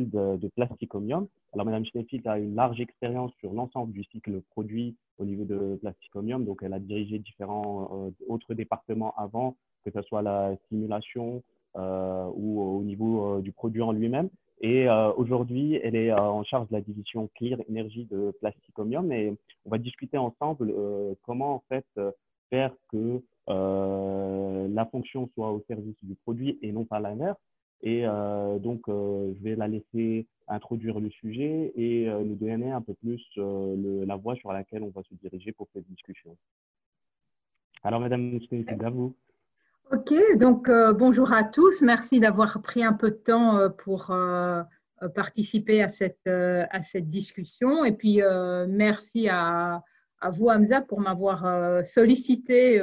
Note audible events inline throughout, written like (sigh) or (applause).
De Plasticomium. Alors, Madame Steinfield a une large expérience sur l'ensemble du cycle produit au niveau de Plasticomium. Donc, elle a dirigé différents autres départements avant, que ce soit la simulation ou au niveau du produit en lui-même. Et euh, aujourd'hui, elle est euh, en charge de la division Clear Énergie de Plasticomium et on va discuter ensemble euh, comment en fait faire que la fonction soit au service du produit et non pas l'inverse. Et donc, je vais la laisser introduire le sujet et nous donner un peu plus la voie sur laquelle on va se diriger pour cette discussion. Alors, Madame c'est à vous. Ok, donc euh, bonjour à tous. Merci d'avoir pris un peu de temps euh, pour euh, participer à cette, à cette discussion. Et puis, merci à, vous, Hamza, pour m'avoir sollicité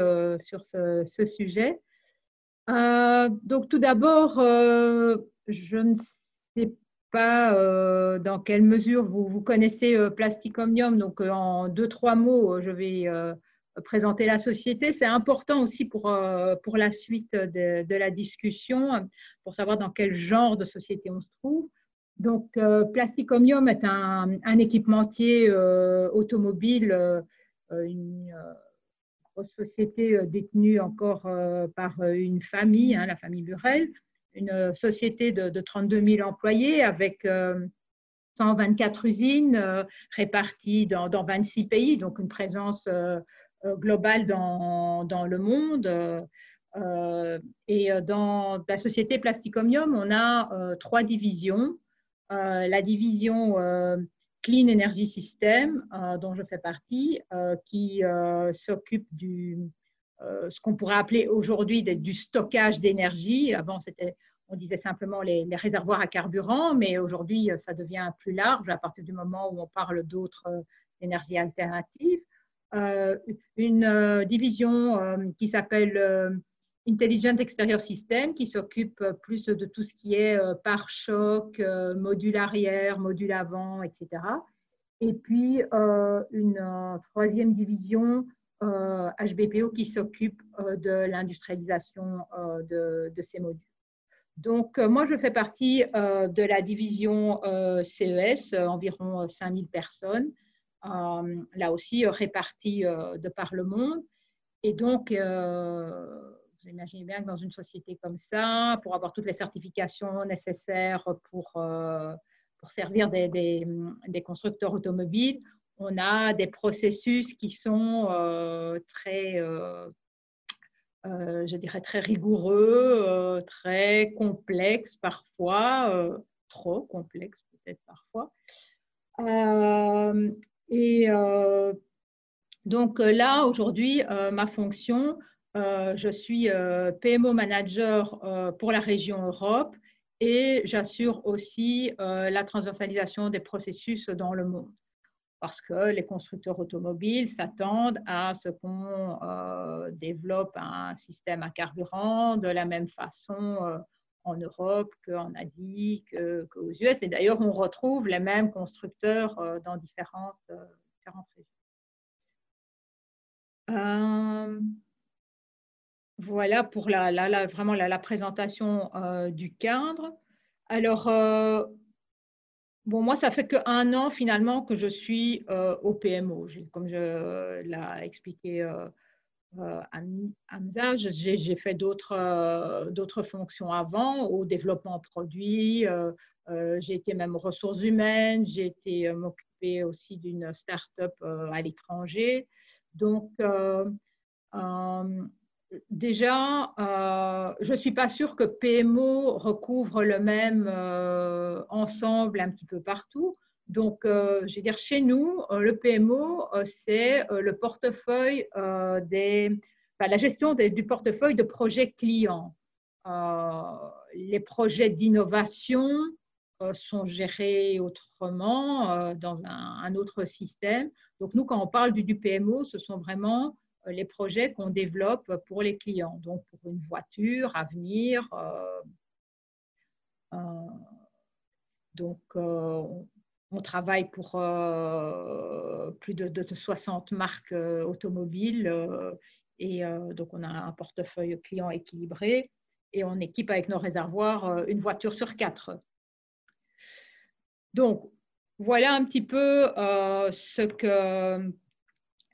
sur ce sujet. Donc, tout d'abord, je ne sais pas dans quelle mesure vous, connaissez Plastic Omnium. Donc, en deux, trois mots, je vais présenter la société. C'est important aussi pour, euh, pour la suite de, la discussion, pour savoir dans quel genre de société on se trouve. Donc, euh, Plasticomium est un, équipementier euh, automobile, société détenue encore par une famille, hein, la famille Burel, une société de, de 32 000 employés avec 124 usines réparties dans, dans, 26 pays, donc une présence euh, globale dans, le monde. Euh, et euh, dans la société Plasticomium, on a trois divisions. la division Clean Energy System, dont je fais partie, qui s'occupe du, ce qu'on pourrait appeler aujourd'hui du stockage d'énergie. Avant, on disait simplement les, réservoirs à carburant, mais aujourd'hui, ça devient plus large à partir du moment où on parle d'autres énergies alternatives. Euh, une euh, division euh, qui s'appelle Intelligent Exterior System, qui s'occupe plus de tout ce qui est pare-choc, module arrière, module avant, etc. Et puis une troisième division HBPO qui s'occupe de l'industrialisation de, ces modules. Donc, moi, je fais partie de la division CES, environ 5000 personnes, euh, là aussi euh, répartis euh, de par le monde. Et donc, vous imaginez bien que dans une société comme ça, pour avoir toutes les certifications nécessaires pour, pour servir des, constructeurs automobiles, on a des processus qui sont très, je dirais, très rigoureux, très complexes parfois, trop complexes peut-être parfois. Et euh, donc euh, là, aujourd'hui, euh, ma fonction, je suis PMO manager pour la région Europe et j'assure aussi la transversalisation des processus dans le monde parce que les constructeurs automobiles s'attendent à ce qu'on développe un système à carburant de la même façon en Europe qu'en Asie, qu'aux US. Et d'ailleurs, on retrouve les mêmes constructeurs euh, dans euh, différentes régions. Euh, voilà pour la, la, vraiment la, présentation du cadre. Alors, bon, moi, ça fait qu'un an finalement que je suis au PMO. Comme je l'ai expliqué euh, Hamza, j'ai fait euh, d'autres fonctions avant, au développement produit, euh, j'ai été même ressources humaines, j'ai été m'occuper aussi d'une start-up à l'étranger. Donc, déjà, je ne suis pas sûre que PMO recouvre le même ensemble un petit peu partout. Donc, euh, je veux dire, chez nous, euh, le PMO, euh, c'est le portefeuille des, la gestion du portefeuille de projets clients. les projets d'innovation sont gérés autrement dans un, autre système. Donc, nous, quand on parle du PMO, ce sont vraiment les projets qu'on développe pour les clients. Donc, pour une voiture à venir. donc, on travaille pour euh, plus de, 60 marques euh, automobiles euh, et donc on a un portefeuille client équilibré et on équipe avec nos réservoirs une voiture sur quatre. donc, voilà un petit peu ce, que,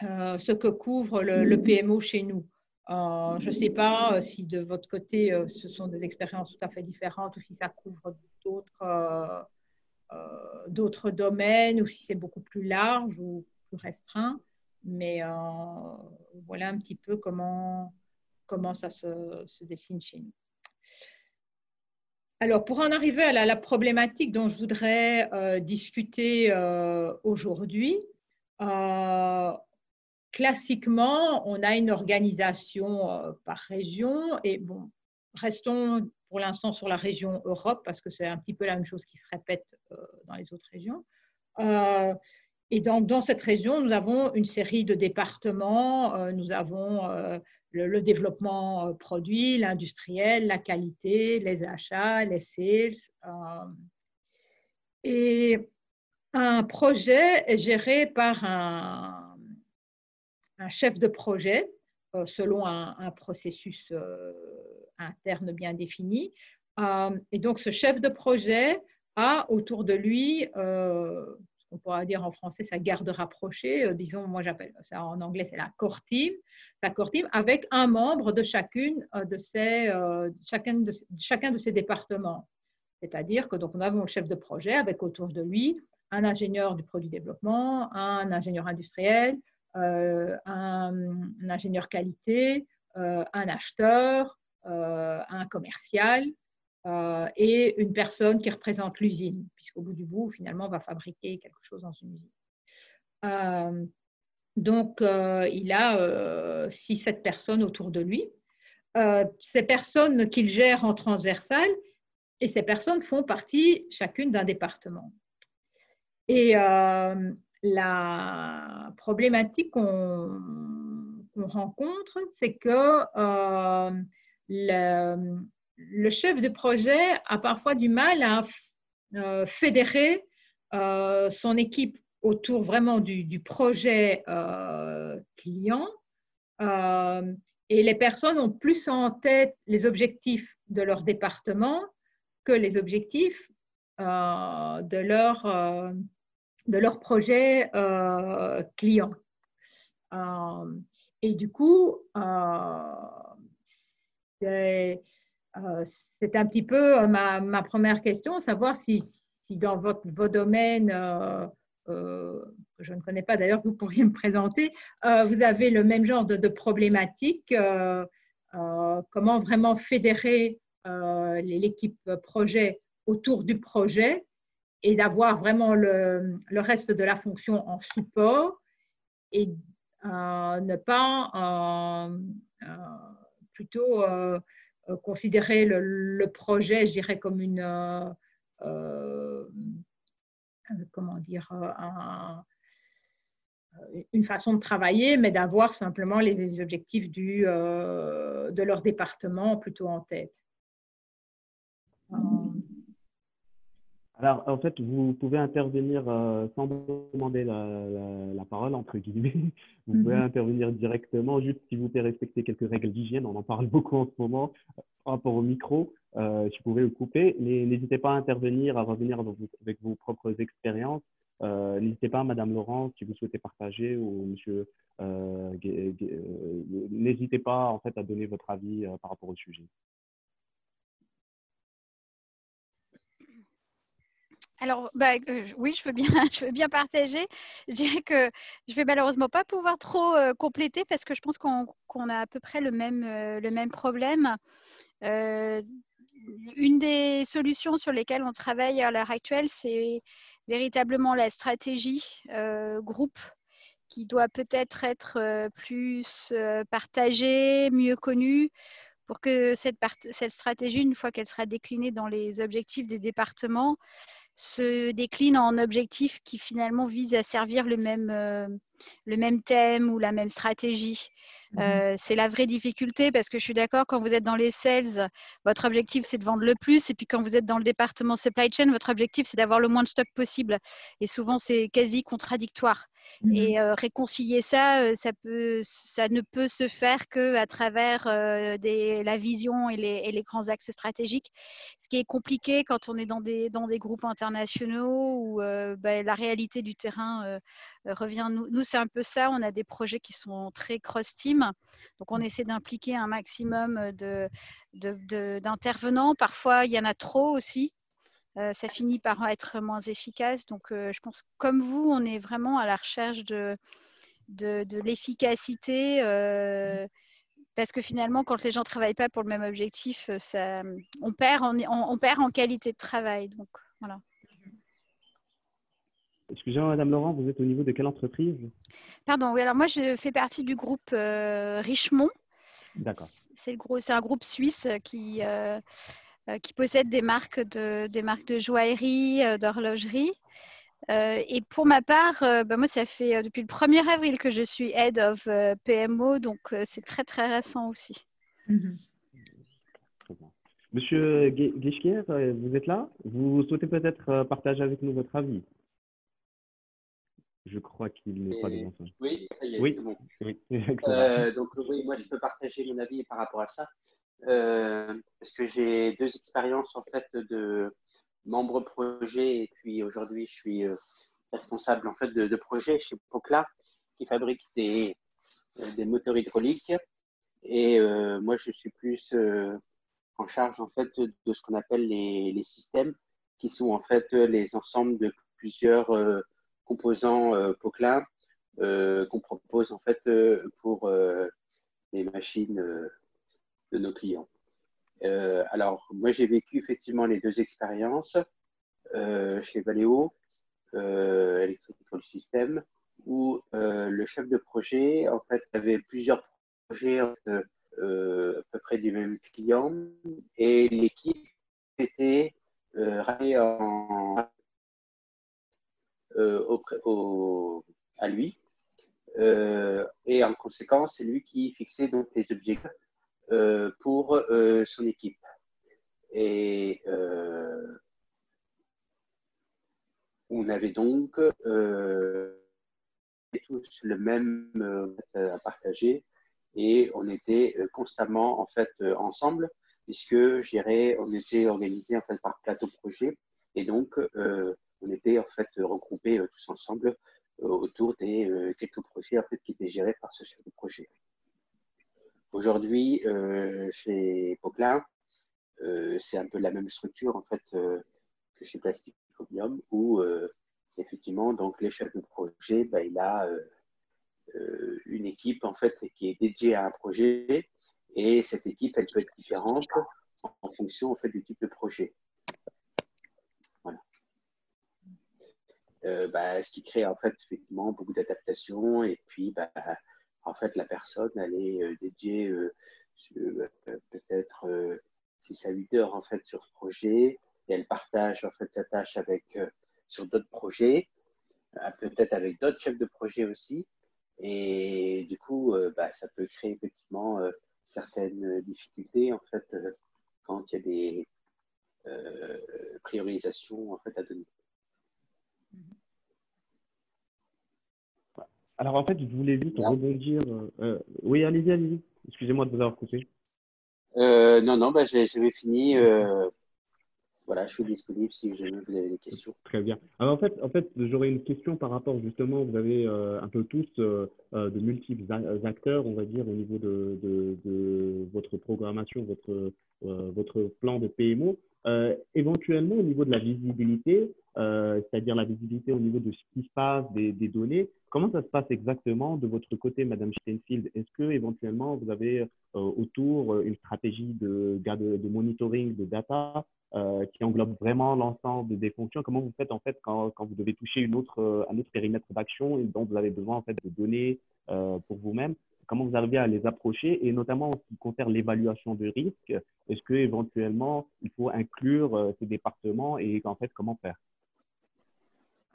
ce que couvre le, PMO chez nous. je ne sais pas si de votre côté, ce sont des expériences tout à fait différentes ou si ça couvre d'autres d'autres domaines ou si c'est beaucoup plus large ou plus restreint. Mais voilà un petit peu comment, comment ça se, dessine chez nous. Alors, pour en arriver à la, problématique dont je voudrais euh, discuter euh, aujourd'hui, euh, classiquement, on a une organisation par région et bon, restons pour l'instant sur la région Europe parce que c'est un petit peu la même chose qui se répète dans les autres régions. et donc, dans cette région, nous avons une série de départements, nous avons le, développement euh, produit, l'industriel, la qualité, les achats, les sales. Euh, et un projet est géré par un, un chef de projet euh, selon un, processus interne bien défini. et donc, ce chef de projet a autour de lui on pourra dire en français sa garde rapprochée, euh, disons, moi j'appelle ça en anglais, c'est la core sa core avec un membre de chacune euh, de ces, euh, chacun, de, chacun de départements. C'est-à-dire que donc nous avons le chef de projet avec autour de lui un ingénieur du produit développement, un ingénieur industriel, un, un, ingénieur qualité, un acheteur, un commercial, euh, et une personne qui représente l'usine, puisqu'au bout du bout, finalement, on va fabriquer quelque chose dans une usine. Euh, donc, euh, il a six, sept personnes autour de lui. ces personnes qu'il gère en transversal, et ces personnes font partie chacune d'un département. Et la problématique qu'on rencontre, c'est que le, le chef de projet a parfois du mal à euh, fédérer euh, son équipe autour vraiment du, projet euh, client. et les personnes ont plus en tête les objectifs de leur département que les objectifs de, leur, de leur projet client. et du coup, c'est euh, c'est un petit peu euh, ma, première question, savoir si, dans votre, vos domaines, euh, que je ne connais pas d'ailleurs, vous pourriez me présenter, vous avez le même genre de, problématiques. comment vraiment fédérer l'équipe projet autour du projet et d'avoir vraiment le, reste de la fonction en support et ne pas plutôt euh, considérer le, projet, je dirais, comme une, euh, euh, comment dire, une façon de travailler, mais d'avoir simplement les, objectifs du, de leur département plutôt en tête. Alors, en fait, vous pouvez intervenir euh, sans demander la, parole, entre guillemets. (laughs) Vous pouvez mhm. intervenir directement, juste si vous pouvez respecter quelques règles d'hygiène. On en parle (laughs) beaucoup en ce moment par rapport au micro. Euh, si vous pouvez le couper, mais n'hésitez pas à intervenir, à revenir avec vos propres expériences. Euh, n'hésitez pas, Madame Laurent, si vous souhaitez partager, ou Monsieur, n'hésitez pas en fait à donner votre avis par rapport au sujet. Alors, bah, euh, oui, (laughs) je veux, bien, partager. Je dirais que je vais malheureusement pas pouvoir trop euh, compléter parce que je pense qu'on a à peu près le même, euh, problème. une des solutions sur lesquelles on travaille à l'heure actuelle, c'est véritablement la stratégie groupe qui doit peut-être être plus partagée, mieux connue pour que cette, cette stratégie, une fois qu'elle sera déclinée dans les objectifs des départements, se décline en objectifs qui finalement visent à servir le même, euh, le même thème ou la même stratégie. Mhm. Euh, c'est la vraie difficulté parce que je suis d'accord, quand vous êtes dans les sales, votre objectif c'est de vendre le plus et puis quand vous êtes dans le département supply chain, votre objectif c'est d'avoir le moins de stock possible. Et souvent c'est quasi contradictoire. Mmh et réconcilier ça, ça, peut, ça ne peut se faire qu'à travers des, la vision et les, et les, grands axes stratégiques. Ce qui est compliqué quand on est dans des, dans des groupes internationaux où bah, la réalité du terrain revient. Nous, nous c'est un peu ça. On a des projets qui sont très cross-team. Donc, on essaie d'impliquer un maximum d'intervenants. De, de, Parfois, il y en a trop aussi. Euh, ça finit par être moins efficace. Donc, euh, je pense que comme vous, on est vraiment à la recherche de, de, l'efficacité. Euh, parce que finalement, quand les gens ne travaillent pas pour le même objectif, ça, on, perd en, on, perd en qualité de travail. Donc, voilà. Excusez-moi, Madame Laurent, vous êtes au niveau de quelle entreprise? Pardon, oui, alors moi, je fais partie du groupe Richemont. D'accord. C'est un groupe suisse qui, euh, qui possèdent des marques de, des marques de joaillerie, euh, d'horlogerie. Euh, et pour ma part, bah, moi, ça fait depuis le 1er avril que je suis Head of PMO, donc c'est très, très récent aussi. Mhm. Monsieur Guichkier, vous êtes là? Vous souhaitez peut-être partager avec nous votre avis? Je crois qu'il n'est pas devant. Oui, ça y est, oui. c'est bon. Oui. (laughs) donc oui, moi je peux partager mon avis par rapport à ça. Euh, parce que j'ai deux expériences en fait de membre projet et puis aujourd'hui je suis euh, responsable en fait de, projet chez Pocla qui fabrique des, euh, des moteurs hydrauliques. Et moi je suis plus en charge en fait de ce qu'on appelle les, les, systèmes qui sont en fait les ensembles de plusieurs composants Pocla qu'on propose en fait pour les machines de nos clients. Euh, alors, moi, j'ai vécu effectivement les deux expériences euh, chez Valeo, euh, Electrical System, où euh, le chef de projet, en fait, avait plusieurs projets à peu près du même client et l'équipe était ramenée à lui. et en conséquence, c'est lui qui fixait donc les objectifs pour euh, son équipe. Et euh, on avait donc tous le même à partager et on était constamment en fait ensemble puisque je dirais on était organisé en fait par plateau projet et donc on était en fait regroupés tous ensemble autour des quelques projets en fait qui étaient gérés par ce projet. Aujourd'hui, euh, chez Poquelin, euh, c'est un peu la même structure en fait euh, que chez Plasticomium, où effectivement, donc les de projet, bah, il a une équipe en fait qui est dédiée à un projet, et cette équipe, elle peut être différente en fonction en fait du type de projet. Voilà. Bah, ce qui crée en fait effectivement beaucoup d'adaptations et puis bah, en fait, la personne, elle est euh, dédiée euh, euh, peut-être 6 à 8 heures en fait, sur ce projet et elle partage sa tâche avec, sur d'autres projets, peut-être avec d'autres chefs de projet aussi. Et du coup, bah, ça peut créer effectivement certaines difficultés en fait quand il y a des priorisations en fait à donner. Alors en fait, je voulais juste rebondir. Euh, euh, oui, allez-y, allez-y. Excusez-moi de vous avoir coupé. Euh, non, non, bah, j'avais fini. voilà, je suis disponible si vous avez des questions. Très bien. Alors en fait, en fait j'aurais une question par rapport justement, vous avez un peu tous de multiples acteurs, on va dire, au niveau de, de, de votre programmation, votre, votre plan de PMO. éventuellement, au niveau de la visibilité, c'est-à-dire la visibilité au niveau de ce qui se passe, des, données, Comment ça se passe exactement de votre côté, Madame Steinfield Est-ce que éventuellement vous avez euh, autour euh, une stratégie de, de, de monitoring de data euh, qui englobe vraiment l'ensemble des fonctions? Comment vous faites en fait quand, quand vous devez toucher une autre, un autre périmètre d'action et dont vous avez besoin en fait de données pour vous-même? Comment vous arrivez à les approcher? Et notamment en ce qui concerne l'évaluation de risque Est-ce que éventuellement il faut inclure ces départements et en fait comment faire?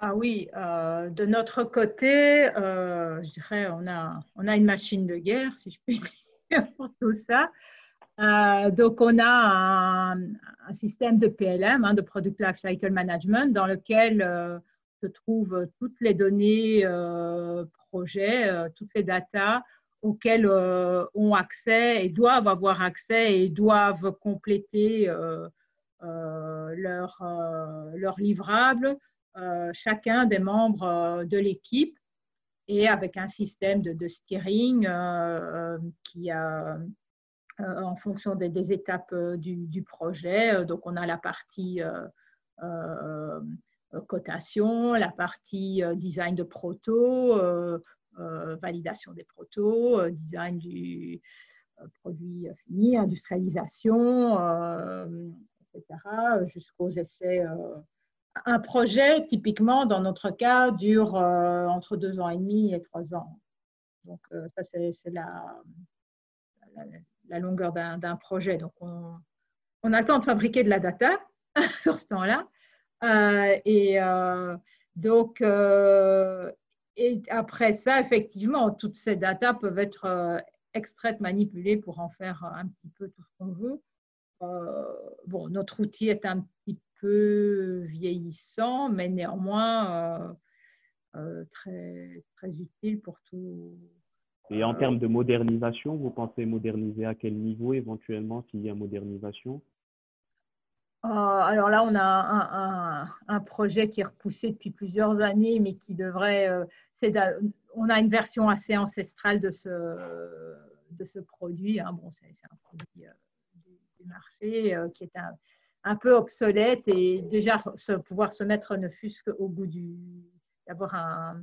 Ah oui, euh, de notre côté, euh, je dirais, on a, une machine de guerre, si je puis (laughs) dire, pour tout ça. Euh, donc, on a un, système de PLM, hein, de Product Life Cycle Management, dans lequel se trouvent toutes les données projets, toutes les datas auxquelles ont accès et doivent avoir accès et doivent compléter leur livrable, chacun des membres de l'équipe et avec un système de, steering qui a en fonction des, étapes du, projet. Donc, on a la partie cotation, la partie design de proto, validation des protos, design du produit fini, industrialisation, etc., jusqu'aux essais. Un projet, typiquement, dans notre cas, dure entre deux ans et demi et trois ans. Donc, ça, c'est la, la, longueur d'un projet. Donc, on, on, de fabriquer de la data (laughs) sur ce temps-là. Euh, et euh, donc, euh, après ça, effectivement, toutes ces datas peuvent être extraites, manipulées pour en faire un petit peu tout ce qu'on veut. bon, notre outil est un petit peu vieillissant, mais néanmoins très, très utile pour tout, et en termes de modernisation, vous pensez moderniser à quel niveau éventuellement s'il y a modernisation? Euh, alors là, on a un, projet qui est repoussé depuis plusieurs années, mais qui devrait. Euh, on a une version assez ancestrale de ce, de ce produit. Hein. Bon, c'est un produit euh, du, marché qui est un, peu obsolète et déjà pouvoir se mettre ne fût-ce qu'au bout du. d'avoir un,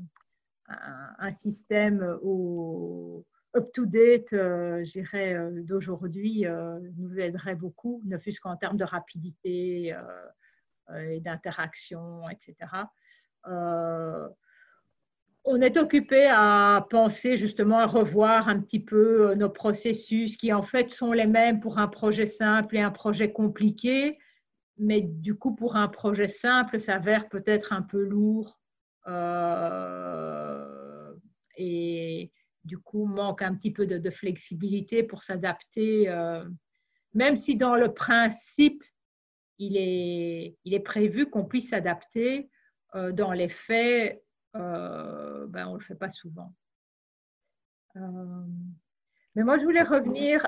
un, système au up-to-date, euh, euh, d'aujourd'hui euh, nous aiderait beaucoup, ne fût-ce qu'en termes de rapidité et d'interaction, etc. on est occupé à penser justement à revoir un petit peu nos processus qui en fait sont les mêmes pour un projet simple et un projet compliqué, mais du coup pour un projet simple s'avère peut-être un peu lourd euh, et du coup manque un petit peu de, flexibilité pour s'adapter, euh, même si dans le principe, il est, il est prévu qu'on puisse s'adapter, euh, dans les faits, ben, on ne le fait pas souvent. mais moi, je voulais revenir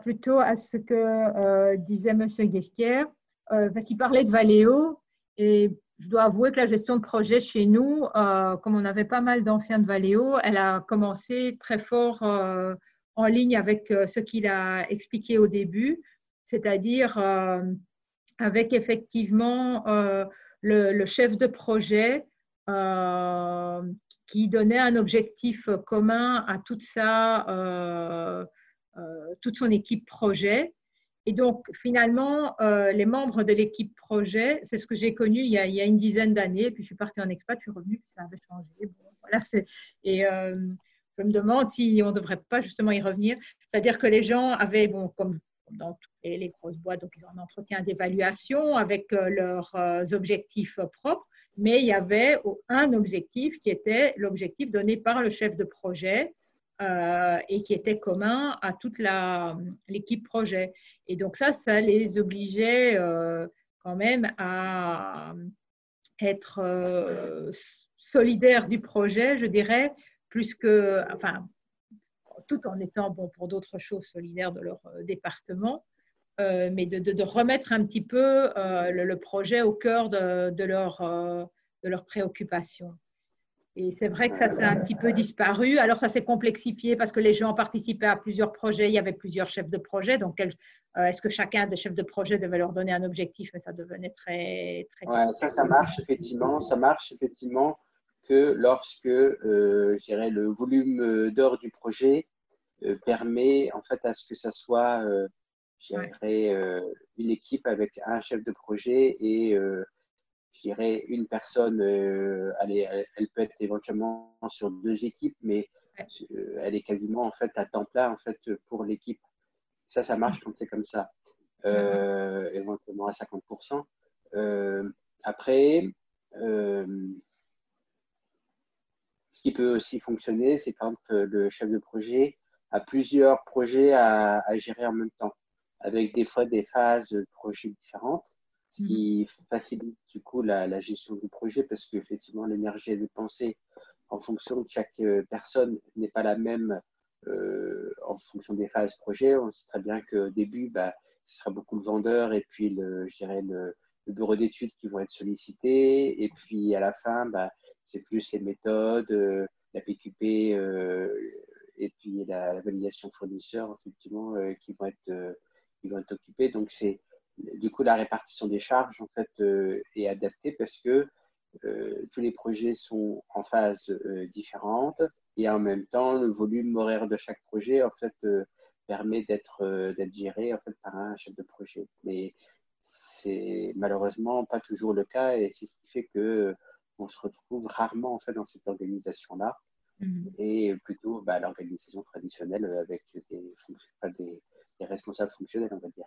plutôt à ce que disait M. Guestière, parce qu'il parlait de Valeo. Et je dois avouer que la gestion de projet chez nous, euh, comme on avait pas mal d'anciens de Valeo, elle a commencé très fort euh, en ligne avec euh, ce qu'il a expliqué au début, c'est-à-dire avec effectivement le, chef de projet qui donnait un objectif commun à toute, sa, toute son équipe projet et donc, finalement, euh, les membres de l'équipe projet, c'est ce que j'ai connu il y, a, une dizaine d'années. Puis je suis partie en expat, je suis revenue, puis ça avait changé. voilà, et euh, je me demande si on ne devrait pas justement y revenir. C'est-à-dire que les gens avaient, bon, comme dans toutes les, grosses boîtes, donc ils ont un entretien d'évaluation avec euh, leurs objectifs propres, mais il y avait un objectif qui était l'objectif donné par le chef de projet euh, et qui était commun à toute l'équipe projet. Et donc ça, ça les obligeait euh, quand même à être euh, solidaires du projet, je dirais, plus que, enfin, tout en étant, bon, pour d'autres choses, solidaires de leur département, mais de, remettre un petit peu le, projet au cœur de, de leurs préoccupations. Et c'est vrai que ça s'est un petit peu disparu. Alors, ça s'est complexifié parce que les gens participaient à plusieurs projets. Il y avait plusieurs chefs de projet. Donc, euh, est-ce que chacun des chefs de projet devait leur donner un objectif? Mais ça devenait très. très ouais, ça, ça marche effectivement. Ça marche effectivement que lorsque, euh, je dirais, le volume euh, d'or du projet euh, permet en fait à ce que ça soit, je dirais, une équipe avec un chef de projet et je dirais, une personne, euh, elle, elle, peut être éventuellement sur deux équipes, mais euh, elle est quasiment en fait à temps plein en fait pour l'équipe. Ça, ça marche quand c'est comme ça, euh, éventuellement à 50%. après, ce qui peut aussi fonctionner, c'est quand le chef de projet a plusieurs projets à, à, gérer en même temps, avec des fois des phases de projet différentes. Ce qui mhm. facilite du coup la, gestion du projet parce qu'effectivement l'énergie est dépensée en fonction de chaque euh, personne n'est pas la même euh, en fonction des phases projet. On sait très bien qu'au début, bah, ce sera beaucoup le vendeur et puis le, je dirais le, bureau d'études qui vont être sollicités. Et puis à la fin, bah, c'est plus les méthodes, euh, la PQP et puis la, validation fournisseur effectivement qui vont être qui vont être occupés. Donc c'est du coup, la répartition des charges en fait euh, est adaptée parce que euh, tous les projets sont en phase euh, différente et en même temps, le volume horaire de chaque projet en fait permet d'être géré en fait par un chef de projet. Mais c'est malheureusement pas toujours le cas et c'est ce qui fait que on se retrouve rarement en fait dans cette organisation là mm-hmm. et plutôt bah, l'organisation traditionnelle avec des, des, des, responsables fonctionnels on va dire.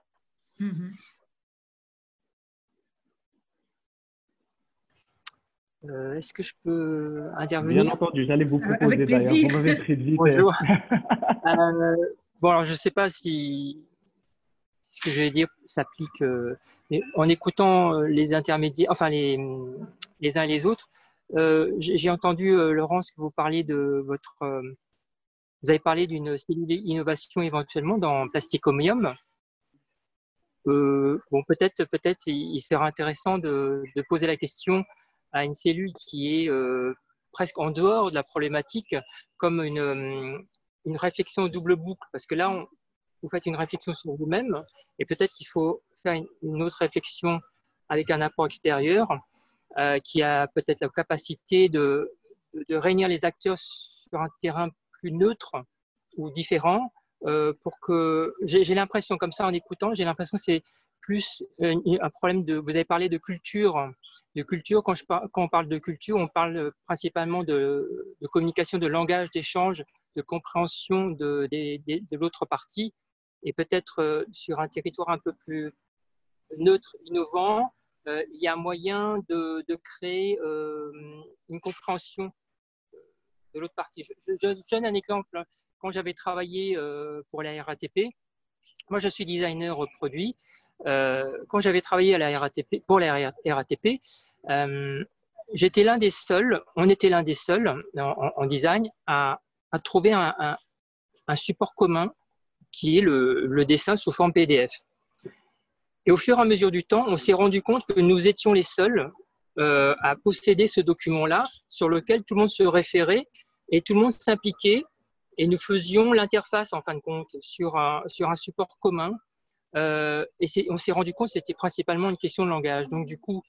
Mm-hmm. Euh, est-ce que je peux intervenir? Bien entendu, j'allais vous euh, proposer d'ailleurs. Vous m'avez pris de (laughs) Bonjour. (laughs) Euh, bon, alors je ne sais pas si ce que je vais dire s'applique en écoutant les intermédiaires, enfin les, les uns et les autres. J'ai entendu, Laurence, que vous parliez de votre. vous avez parlé d'une innovation éventuellement dans Plasticomium. bon, peut-être, peut-être, il, sera intéressant de, de poser la question à une cellule qui est euh, presque en dehors de la problématique, comme une, euh, une réflexion double boucle, parce que là, on, vous faites une réflexion sur vous-même, et peut-être qu'il faut faire une, autre réflexion avec un apport extérieur euh, qui a peut-être la capacité de, réunir les acteurs sur un terrain plus neutre ou différent, pour que j'ai l'impression comme ça en écoutant, j'ai l'impression que c'est plus euh, un problème de. Vous avez parlé de culture. De culture, quand, je quand on parle de culture, on parle principalement de, communication, de langage, d'échange, de compréhension de, de, l'autre partie. Et peut-être euh, sur un territoire un peu plus neutre, innovant, euh, il y a moyen de, créer une compréhension de l'autre partie. Je, je, donne un exemple. Quand j'avais travaillé pour la RATP, moi, je suis designer produit. Euh, quand j'avais travaillé à la RATP, pour la RATP, euh, j'étais l'un des seuls, on était l'un des seuls en, design à, trouver un, support commun qui est le, dessin sous forme PDF. Et au fur et à mesure du temps, on s'est rendu compte que nous étions les seuls euh, à posséder ce document-là sur lequel tout le monde se référait et tout le monde s'impliquait et nous faisions l'interface en fin de compte sur un, sur un support commun. Euh, et on s'est rendu compte que c'était principalement une question de langage. Donc du coup,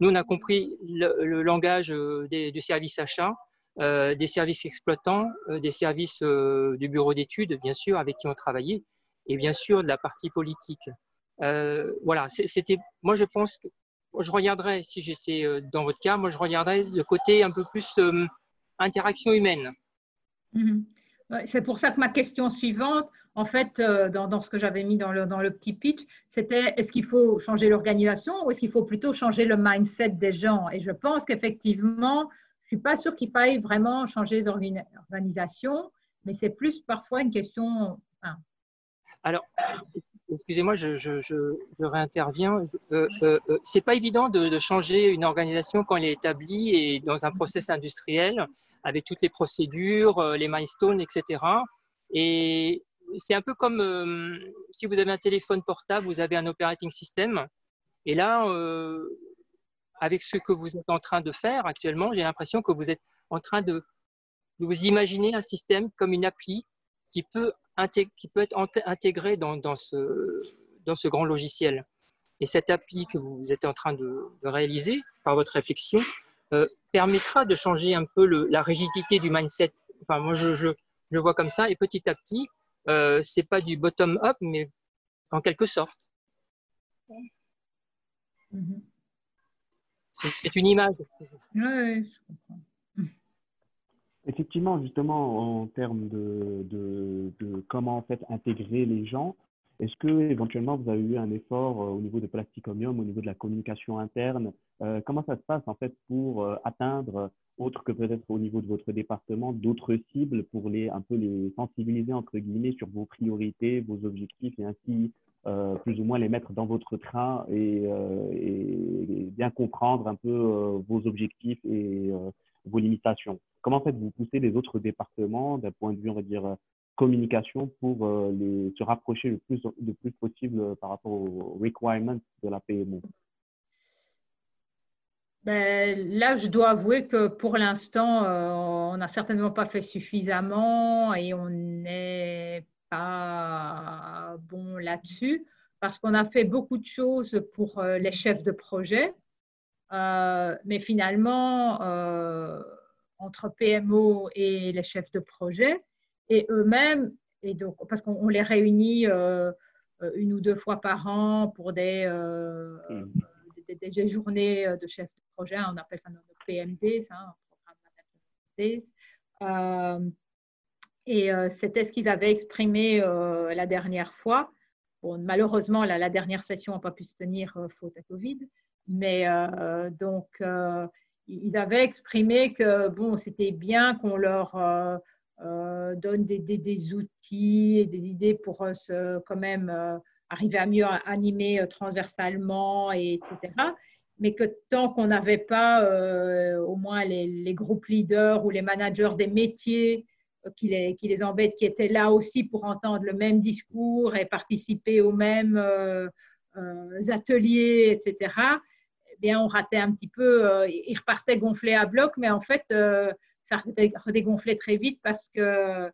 nous on a compris le, langage euh, des, du service achat, euh, des services exploitants, des services du bureau d'études, bien sûr, avec qui on travaillait, et bien sûr de la partie politique. voilà, c'était. Moi, je pense que je regarderais, si j'étais dans votre cas, moi je regarderais le côté un peu plus interaction humaine. Mm-hmm. C'est pour ça que ma question suivante, en fait, euh, dans, ce que j'avais mis dans le, petit pitch, c'était est-ce qu'il faut changer l'organisation ou est-ce qu'il faut plutôt changer le mindset des gens? Et je pense qu'effectivement, je ne suis pas sûre qu'il faille vraiment changer les organisations, mais c'est plus parfois une question. Alors, excusez-moi, je, je, je, réinterviens. Euh, euh, euh, c'est pas évident de, de, changer une organisation quand elle est établie et dans un process industriel avec toutes les procédures, euh, les milestones, etc. Et c'est un peu comme euh, si vous avez un téléphone portable, vous avez un operating system. Et là, avec ce que vous êtes en train de faire actuellement, j'ai l'impression que vous êtes en train de, de vous imaginer un système comme une appli qui peut qui peut être intégré dans, dans, ce, dans ce grand logiciel. Et cette appli que vous êtes en train de, réaliser par votre réflexion euh, permettra de changer un peu le, la rigidité du mindset. Enfin, moi, je, je, je, vois comme ça. Et petit à petit, euh, c'est pas du bottom-up, mais en quelque sorte. C'est une image. Oui, je comprends. Effectivement, justement, en termes de, comment en fait intégrer les gens, est-ce que éventuellement vous avez eu un effort euh, au niveau de Plasticomium, au niveau de la communication interne euh, Comment ça se passe en fait pour euh, atteindre, autre que peut-être au niveau de votre département, d'autres cibles pour les un peu les sensibiliser entre guillemets sur vos priorités, vos objectifs et ainsi plus ou moins les mettre dans votre train et, bien comprendre un peu vos objectifs et vos limitations. Comment faites-vous pousser les autres départements d'un point de vue, on va dire, communication pour les, se rapprocher le plus, le plus possible par rapport aux requirements de la PMO ben, là, je dois avouer que pour l'instant, euh, on n'a certainement pas fait suffisamment et on n'est pas bon là-dessus parce qu'on a fait beaucoup de choses pour euh, les chefs de projet, euh, mais finalement, entre PMO et les chefs de projet, et eux-mêmes, et donc parce qu'on les réunit une ou deux fois par an pour des, mmh. des, des journées de chefs projet, on appelle ça notre PMD, ça, un programme euh, et euh, c'était ce qu'ils avaient exprimé euh, la dernière fois. Bon, malheureusement, la, la dernière session n'a pas pu se tenir faute à Covid, mais donc ils avaient exprimé que bon, c'était bien qu'on leur donne des, outils et des idées pour quand même arriver à mieux animer transversalement, et, etc mais que tant qu'on n'avait pas euh, au moins les, groupes leaders ou les managers des métiers euh, qui, les, embêtent, qui étaient là aussi pour entendre le même discours et participer aux mêmes euh, ateliers, etc., bien, on ratait un petit peu, ils repartaient gonflés à bloc, mais en fait, ça redégonflait très vite parce que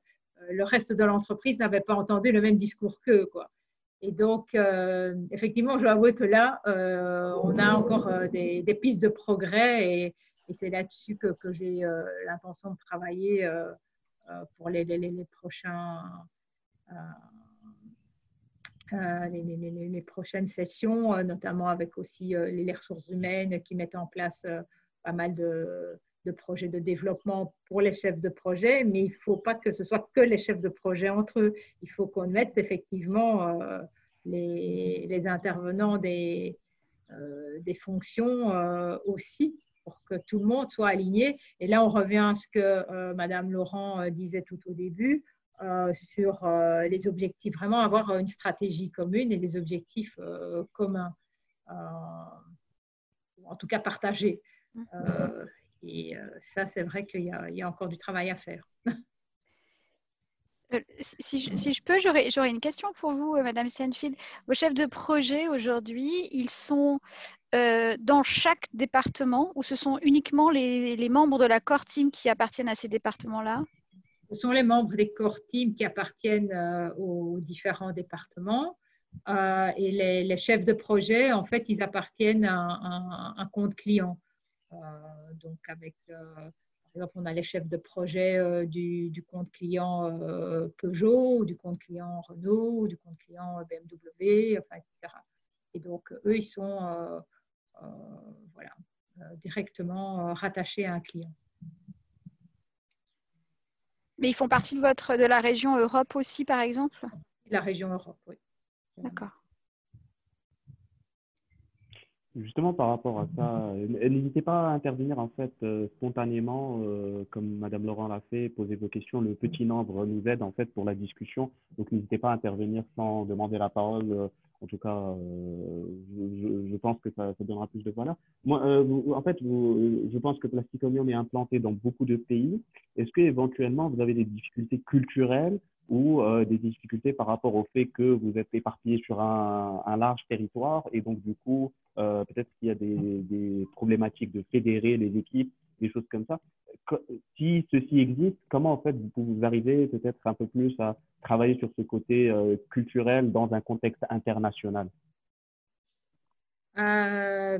le reste de l'entreprise n'avait pas entendu le même discours qu'eux. Quoi. Et donc, euh, effectivement, je dois avouer que là, euh, on a encore euh, des, pistes de progrès et, c'est là-dessus que, j'ai l'intention de travailler pour les, les, prochains. Les, prochaines sessions, notamment avec aussi les ressources humaines qui mettent en place pas mal de, projets de développement pour les chefs de projet, mais il ne faut pas que ce soit que les chefs de projet entre eux. Il faut qu'on mette effectivement euh, les, intervenants des, euh, fonctions euh, aussi pour que tout le monde soit aligné. Et là, on revient à ce que Madame Laurent disait tout au début sur les objectifs, vraiment avoir une stratégie commune et des objectifs communs, en tout cas partagés. Et euh, ça, c'est vrai qu'il y, a encore du travail à faire. Euh, si je, peux, j'aurais une question pour vous, euh, Madame Senfield. Vos chefs de projet aujourd'hui, ils sont dans chaque département ou ce sont uniquement les, membres de la core team qui appartiennent à ces départements-là? Ce sont les membres des core teams qui appartiennent aux différents départements. et les, chefs de projet, en fait, ils appartiennent à un compte client. Euh, donc, avec, euh, par exemple, on a les chefs de projet euh, du, compte client Peugeot, du compte client Renault, du compte client BMW, enfin, etc. Et donc, eux, ils sont directement rattachés à un client. Mais ils font partie de, votre, de la région Europe aussi, par exemple? La région Europe, oui. D'accord. Justement, par rapport à ça, euh, n'hésitez pas à intervenir en fait euh, spontanément, euh, comme Madame Laurent l'a fait, poser vos questions. Le petit nombre nous aide en fait pour la discussion, donc n'hésitez pas à intervenir sans demander la parole. En tout cas, je, pense que ça, donnera plus de valeur. Moi, en fait, je pense que Plasticomium est implanté dans beaucoup de pays. Est-ce que éventuellement vous avez des difficultés culturelles ou des difficultés par rapport au fait que vous êtes éparpillé sur un, large territoire et donc du coup euh, peut-être qu'il y a des, problématiques de fédérer les équipes, des choses comme ça. Si ceci existe, comment en fait vous, arrivez peut-être un peu plus à travailler sur ce côté euh, culturel dans un contexte international? Euh,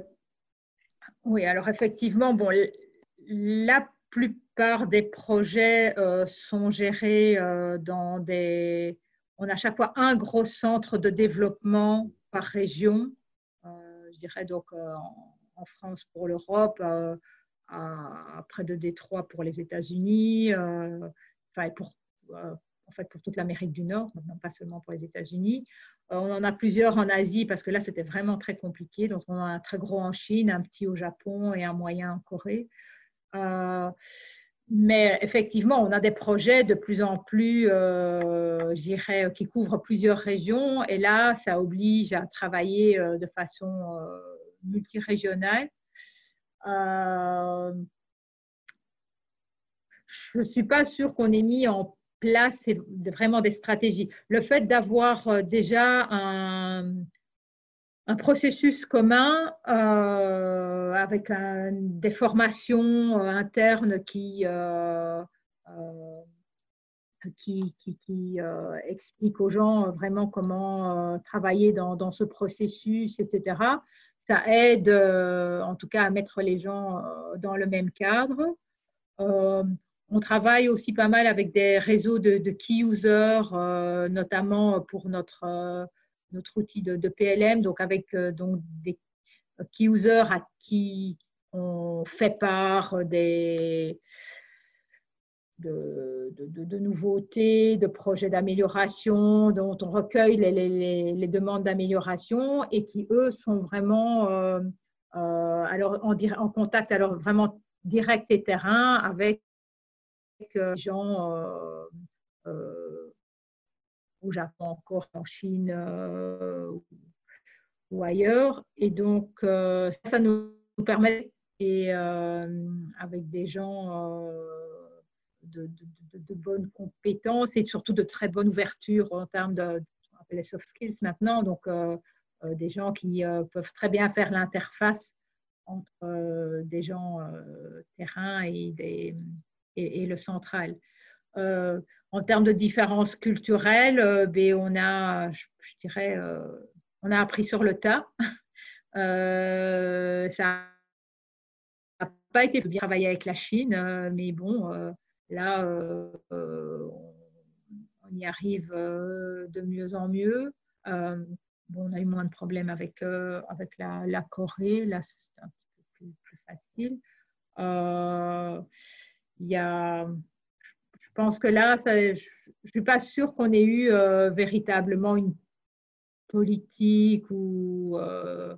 Oui, alors effectivement, bon, la plupart des projets sont gérés dans des... On a à chaque fois un gros centre de développement par région dirais donc euh, en, France pour l'Europe, euh, près de Détroit pour les États-Unis, euh, enfin fait pour toute l'Amérique du Nord, non pas seulement pour les États-Unis. on en a plusieurs en Asie parce que là c'était vraiment très compliqué. Donc on a un très gros en Chine, un petit au Japon et un moyen en Corée. mais effectivement, on a des projets de plus en plus, euh, je dirais, qui couvrent plusieurs régions. Et là, ça oblige à travailler euh, de façon euh, je ne suis pas sûre qu'on ait mis en place vraiment des stratégies. Le fait d'avoir déjà un, processus commun euh, avec des formations euh, internes qui, euh, expliquent aux gens vraiment comment travailler dans, ce processus, etc. Ça aide en tout cas à mettre les gens dans le même cadre. on travaille aussi pas mal avec des réseaux de, de key users, notamment pour notre notre outil de, PLM, donc avec euh, donc des key users à qui on fait part des, de, nouveautés, de projets d'amélioration, dont on recueille les, demandes d'amélioration et qui, eux, sont vraiment euh, euh, alors, en, contact alors vraiment direct et terrain avec les gens au Japon encore, en Chine euh, ou ailleurs. Et donc, euh, ça nous permet, et euh, avec des gens de, bonnes compétences et surtout de très bonne ouverture en termes de, on les soft skills maintenant, donc des gens qui peuvent très bien faire l'interface entre des gens terrain et, des, et, le central. En termes de différences culturelles, euh, ben, on a, je, dirais, euh, on a appris sur le tas. (laughs) Euh, ça n'a pas été bien travailler avec la Chine, mais bon, là, on y arrive de mieux en mieux. Bon, on a eu moins de problèmes avec, avec la, Corée, là c'est un petit peu plus, facile. Il y a je pense que là, je ne suis pas sûre qu'on ait eu euh, véritablement une politique ou euh,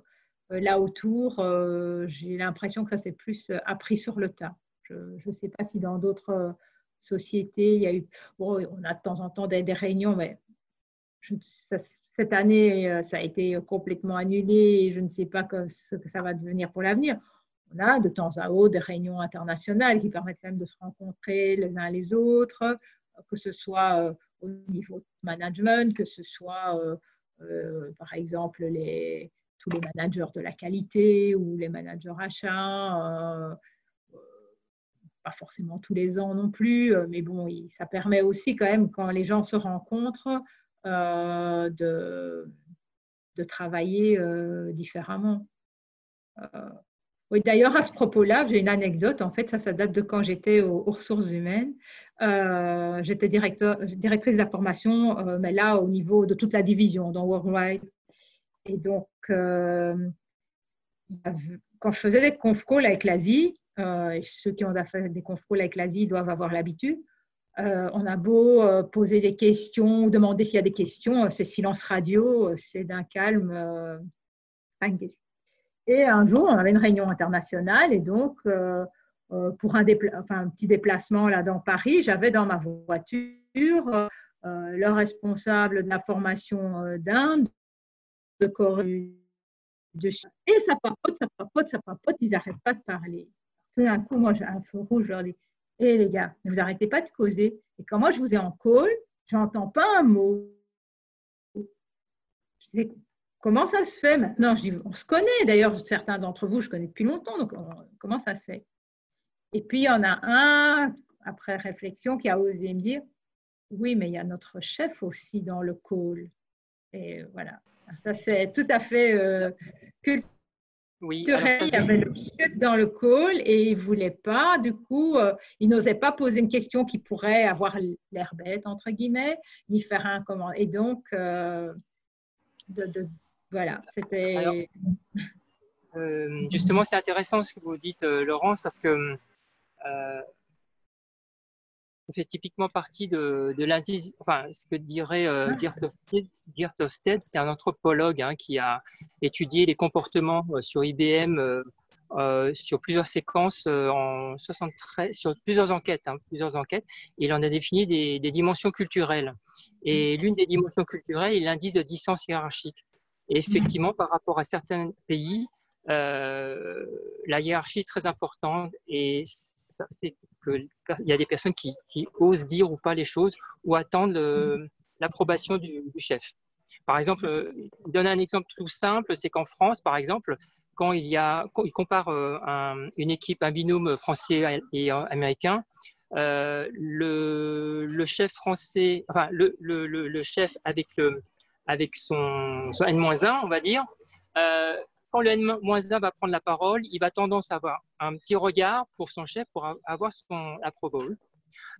là autour. Euh, j'ai l'impression que ça s'est plus appris sur le tas. Je ne sais pas si dans d'autres sociétés, il y a eu. Bon, on a de temps en temps des, réunions, mais cette année, ça a été complètement annulé et je ne sais pas ce que ça va devenir pour l'avenir on a de temps à autre des réunions internationales qui permettent quand même de se rencontrer les uns les autres, que ce soit euh, au niveau management, que ce soit euh, euh, par exemple tous les managers de la qualité ou les managers achats, pas forcément tous les ans non plus, mais bon, ça permet aussi quand même quand les gens se rencontrent de, de travailler différemment. Oui, d'ailleurs, à ce propos-là, j'ai une anecdote. En fait, ça, ça date de quand j'étais aux, ressources humaines. Euh, j'étais directrice de la formation, euh, mais là, au niveau de toute la division, dans Worldwide. Et donc, euh, quand je faisais des conf calls avec l'Asie, et ceux qui ont fait des conf calls avec l'Asie doivent avoir l'habitude, on a beau poser des questions demander s'il y a des questions, c'est silence radio, c'est d'un calme. Et un jour, on avait une réunion internationale et donc, euh, euh, pour un, un, petit déplacement là dans Paris, j'avais dans ma voiture euh, le responsable de la formation d'Inde, de Corée, de Chine. Et ça papote, ça papote, ça papote, ils n'arrêtent pas de parler. Tout d'un coup, moi, j'ai un feu rouge, je leur dis Hé eh, les gars, ne vous arrêtez pas de causer. Et quand moi, je vous ai en call, j'entends pas un mot. Je Comment ça se fait maintenant? Je dis, On se connaît, d'ailleurs, certains d'entre vous, je connais depuis longtemps, donc comment ça se fait? Et puis, il y en a un, après réflexion, qui a osé me dire, oui, mais il y a notre chef aussi dans le call. Et voilà, ça c'est tout à fait euh. Oui, il y avait le chef dans le call et il ne voulait pas, du coup, euh, il n'osait pas poser une question qui pourrait avoir l'air bête, entre guillemets, ni faire un comment. Et donc, euh, de, voilà, c'était. Euh, justement, c'est intéressant ce que vous dites, euh, Laurence, parce que euh, ça fait typiquement partie de, de enfin, ce que dirait euh, Geert Hofstede, c'est un anthropologue hein, qui a étudié les comportements sur IBM sur plusieurs séquences en 73, sur plusieurs enquêtes, hein, plusieurs enquêtes. Il en a défini des, des dimensions culturelles. Et l'une des dimensions culturelles est l'indice de distance hiérarchique. Et effectivement, par rapport à certains pays, euh, la hiérarchie est très importante et ça fait qu'il y a des personnes qui, osent dire ou pas les choses ou attendent l'approbation du, chef. Par exemple, euh, il donne un exemple tout simple, c'est qu'en France, par exemple, quand il, compare euh, une équipe, un binôme français et américain, le, chef français, enfin le, chef avec, avec son N-1, on va dire, quand le N-1 va prendre la parole, il va tendance à avoir un petit regard pour son chef pour avoir son approval.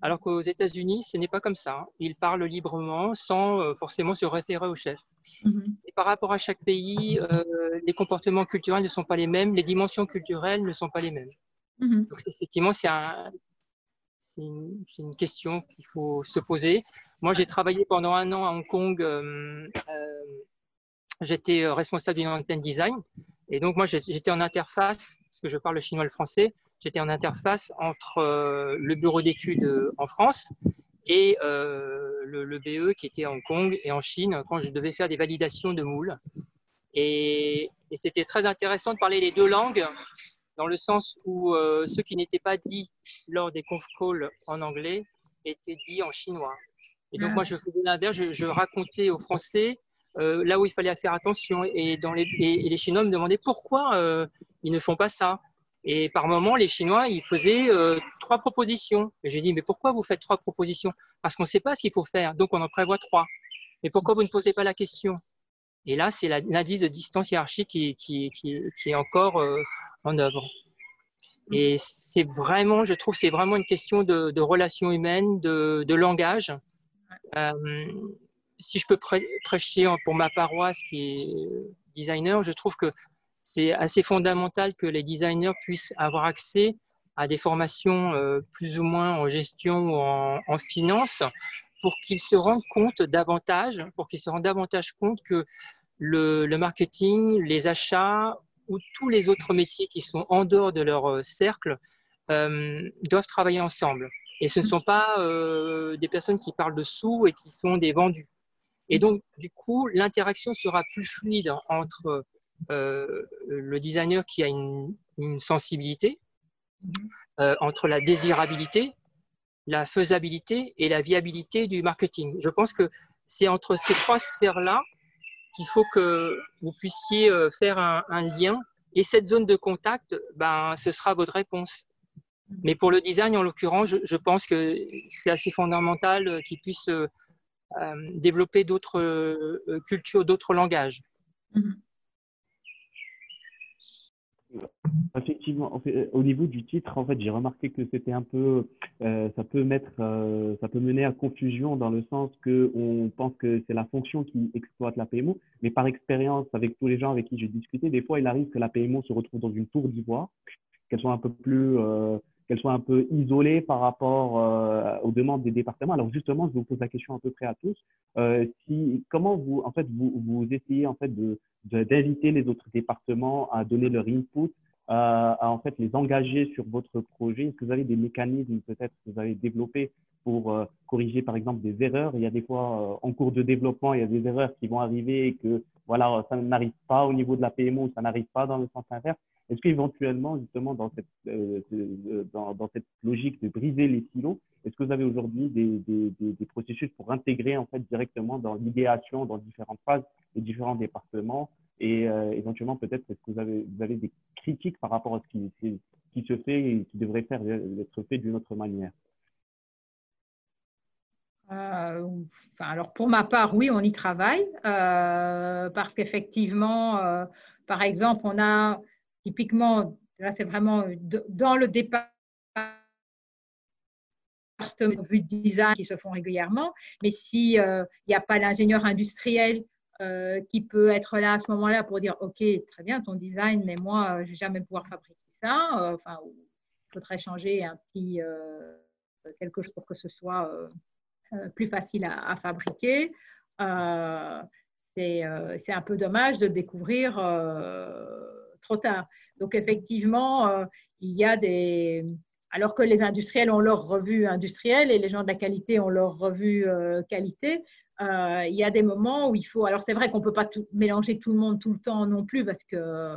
Alors qu'aux États-Unis, ce n'est pas comme ça. Il parle librement sans euh, forcément se référer au chef. Mm-hmm. Et par rapport à chaque pays, euh, les comportements culturels ne sont pas les mêmes, les dimensions culturelles ne sont pas les mêmes. Mm-hmm. Donc, effectivement, c'est un, une, une, question qu'il faut se poser. Moi, j'ai travaillé pendant un an à Hong Kong euh, j'étais euh, responsable d'une antenne design. Et donc, moi, j'étais en interface, parce que je parle le chinois et le français, j'étais en interface entre euh, le bureau d'études euh, en France et le, BE qui était à Hong Kong et en Chine quand je devais faire des validations de moules. Et, c'était très intéressant de parler les deux langues dans le sens où ce qui n'était pas dit lors des conf calls en anglais était dit en chinois. Et donc, moi, je faisais l'inverse, je, je, racontais aux Français euh, là où il fallait faire attention. Et, dans les, Chinois me demandaient pourquoi euh, ils ne font pas ça. Et par moment, les Chinois, ils faisaient euh, trois propositions. J'ai dit, mais pourquoi vous faites trois propositions? Parce qu'on ne sait pas ce qu'il faut faire, donc on en prévoit trois. Mais pourquoi vous ne posez pas la question? Et là, c'est l'indice de distance hiérarchique qui, est encore en œuvre. Et c'est vraiment, je trouve, c'est vraiment une question de, relations humaines, de, langage. Si je peux prêcher pour ma paroisse qui est designer, je trouve que c'est assez fondamental que les designers puissent avoir accès à des formations euh, plus ou moins en gestion ou en, finance pour qu'ils se rendent compte davantage, pour qu'ils se rendent davantage compte que le, marketing, les achats ou tous les autres métiers qui sont en dehors de leur euh, cercle euh, doivent travailler ensemble. Et ce ne sont pas des personnes qui parlent de sous et qui sont des vendus. Et donc, du coup, l'interaction sera plus fluide entre euh, le designer qui a une, sensibilité, mm-hmm. euh, entre la désirabilité, la faisabilité et la viabilité du marketing. Je pense que c'est entre ces trois sphères-là qu'il faut que vous puissiez euh, faire un, lien. Et cette zone de contact, ben, ce sera votre réponse. Mais pour le design, en l'occurrence, je, je, pense que c'est assez fondamental qu'il puisse euh, développer d'autres euh, cultures, d'autres langages. Mhm. Effectivement, au niveau du titre, en fait, j'ai remarqué que c'était un peu, euh, ça peut mettre, ça peut mener à confusion dans le sens que on pense que c'est la fonction qui exploite la PMO, mais par expérience avec tous les gens avec qui j'ai discuté, des fois il arrive que la PMO se retrouve dans une tour d'ivoire, qu'elle soit un peu plus qu'elle soit un peu isolée par rapport euh, aux demandes des départements. Alors justement, je vous pose la question à peu près à tous. Euh, comment vous, en fait, vous, essayez en fait d'inviter les autres départements à donner leur input, à, à, en fait les engager sur votre projet? Est-ce que vous avez des mécanismes peut-être que vous avez développés pour euh, corriger par exemple des erreurs? Il y a des fois en cours de développement, il y a des erreurs qui vont arriver et que voilà, ça n'arrive pas au niveau de la PMO, ça n'arrive pas dans le sens inverse. Est-ce qu'éventuellement, justement, dans cette, euh, euh, dans, cette logique de briser les silos, est-ce que vous avez aujourd'hui des, processus pour intégrer en fait directement dans l'idéation, dans différentes phases, les différents départements et euh, éventuellement peut-être est-ce que vous avez, des critiques par rapport à ce qui, se fait et qui devrait faire être fait d'une autre manière? Alors pour ma part, oui, on y travaille parce qu'effectivement, par exemple, on a typiquement, là c'est vraiment dans le département vue de design qui se font régulièrement, mais s'il n'y a pas l'ingénieur industriel qui peut être là à ce moment-là pour dire ok très bien ton design mais moi je ne vais jamais pouvoir fabriquer ça enfin il faudrait changer un petit quelque chose pour que ce soit euh, plus facile à, fabriquer. Euh, euh, c'est un peu dommage de découvrir trop tard. Donc effectivement, il y a des, alors que les industriels ont leur revue industrielle et les gens de la qualité ont leur revue qualité, il y a des moments où il faut. Alors c'est vrai qu'on ne peut pas mélanger tout le monde tout le temps non plus parce que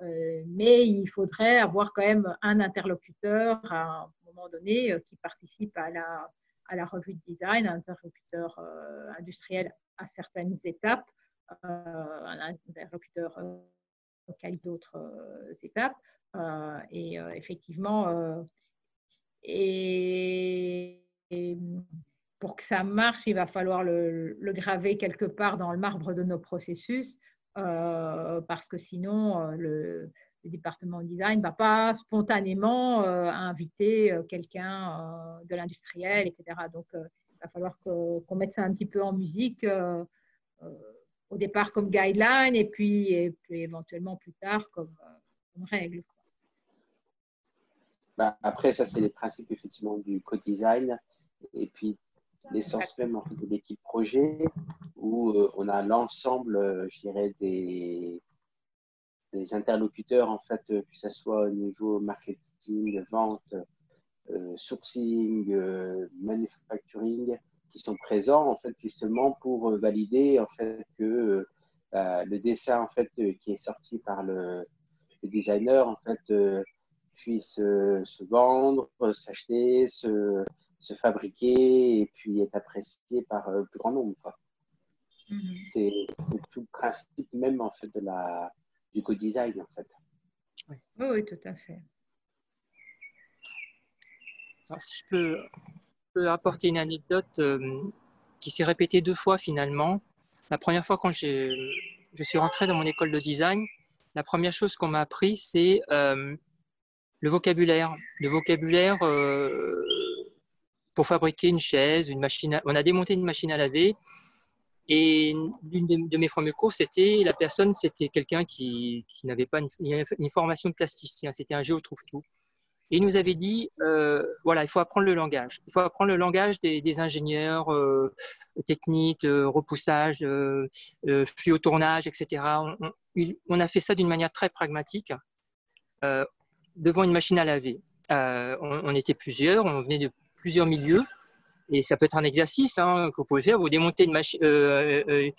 euh, mais il faudrait avoir quand même un interlocuteur à un moment donné euh, qui participe à la, à la revue de design, un interlocuteur euh, industriel à certaines étapes, un interlocuteur à d'autres étapes. et effectivement, et, pour que ça marche, il va falloir le, le, graver quelque part dans le marbre de nos processus. Euh, parce que sinon, euh, le, département design ne va pas spontanément euh, inviter quelqu'un de l'industriel, etc. Donc, il va falloir qu'on mette ça un petit peu en musique au départ comme guideline et puis, éventuellement plus tard comme, règle. Bah, après, ça, c'est les principes effectivement du co-design. Et puis, l'essence même en fait, de l'équipe projet où euh, on a l'ensemble, euh, je dirais, des, interlocuteurs, en fait, euh, que ce soit au niveau marketing, vente, sourcing, manufacturing, qui sont présents, en fait, justement pour valider, en fait, que le dessin, en fait, qui est sorti par le, le designer, en fait, puisse se vendre, s'acheter, se se fabriquer et puis être apprécié par le plus grand nombre. Mhm. C'est tout le principe même en fait de la, du co-design en fait. Oui. oui, tout à fait. si je peux, apporter une anecdote euh, qui s'est répétée deux fois finalement. La première fois quand je suis rentré dans mon école de design, la première chose qu'on m'a appris, c'est euh, le vocabulaire. Le vocabulaire euh, pour fabriquer une chaise, une machine. On a démonté une machine à laver. Et l'une de, mes premiers cours, c'était la personne, c'était quelqu'un qui, n'avait pas une, formation de plasticien, c'était un géo trouve-tout. Et il nous avait dit, euh, voilà, il faut apprendre le langage. Il faut apprendre le langage des, ingénieurs euh, techniques, repoussage, euh, au tournage, etc. On, a fait ça d'une manière très pragmatique euh, devant une machine à laver. On, on, était plusieurs, on venait de plusieurs milieux. Et ça peut être un exercice hein, que vous pouvez faire. Vous démontez une euh, euh,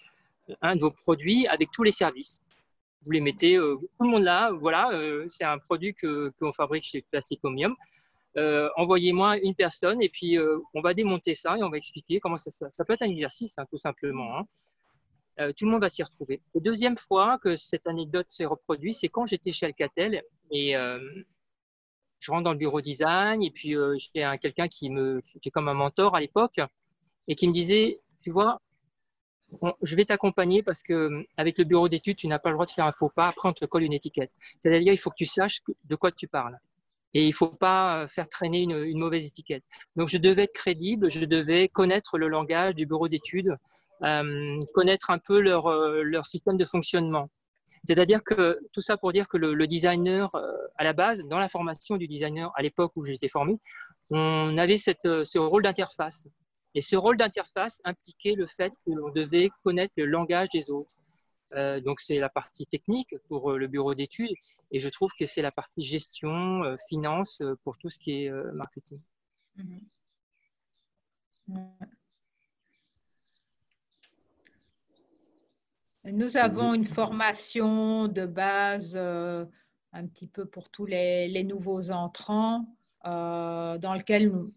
un de vos produits avec tous les services. Vous les mettez, euh, tout le monde là, voilà, c'est un produit que qu'on fabrique chez Plasticomium. Envoyez-moi une personne et puis on va démonter ça et on va expliquer comment ça fait. Ça peut être un exercice, hein, tout simplement. Hein. tout le monde va s'y retrouver. La deuxième fois que cette anecdote s'est reproduite, c'est quand j'étais chez Alcatel et je rentre dans le bureau design et puis euh, j'ai quelqu'un qui me qui est comme un mentor à l'époque et qui me disait tu vois je vais t'accompagner parce que avec le bureau d'études tu n'as pas le droit de faire un faux pas. Après on te colle une étiquette. C'est-à-dire il faut que tu saches de quoi tu parles. Et il faut pas faire traîner une, mauvaise étiquette. Donc je devais être crédible je devais connaître le langage du bureau d'études euh, connaître un peu leur euh, leur système de fonctionnement. C'est-à-dire que tout ça pour dire que le, designer, euh, à la base, dans la formation du designer, à l'époque où j'étais formé, on avait euh, ce rôle d'interface. Et ce rôle d'interface impliquait le fait que l'on devait connaître le langage des autres. Euh, donc c'est la partie technique pour le bureau d'études et je trouve que c'est la partie gestion, finance pour tout ce qui est marketing. Mm-hmm. Nous avons une formation de base euh, un petit peu pour tous les, nouveaux entrants euh, dans lequel nous,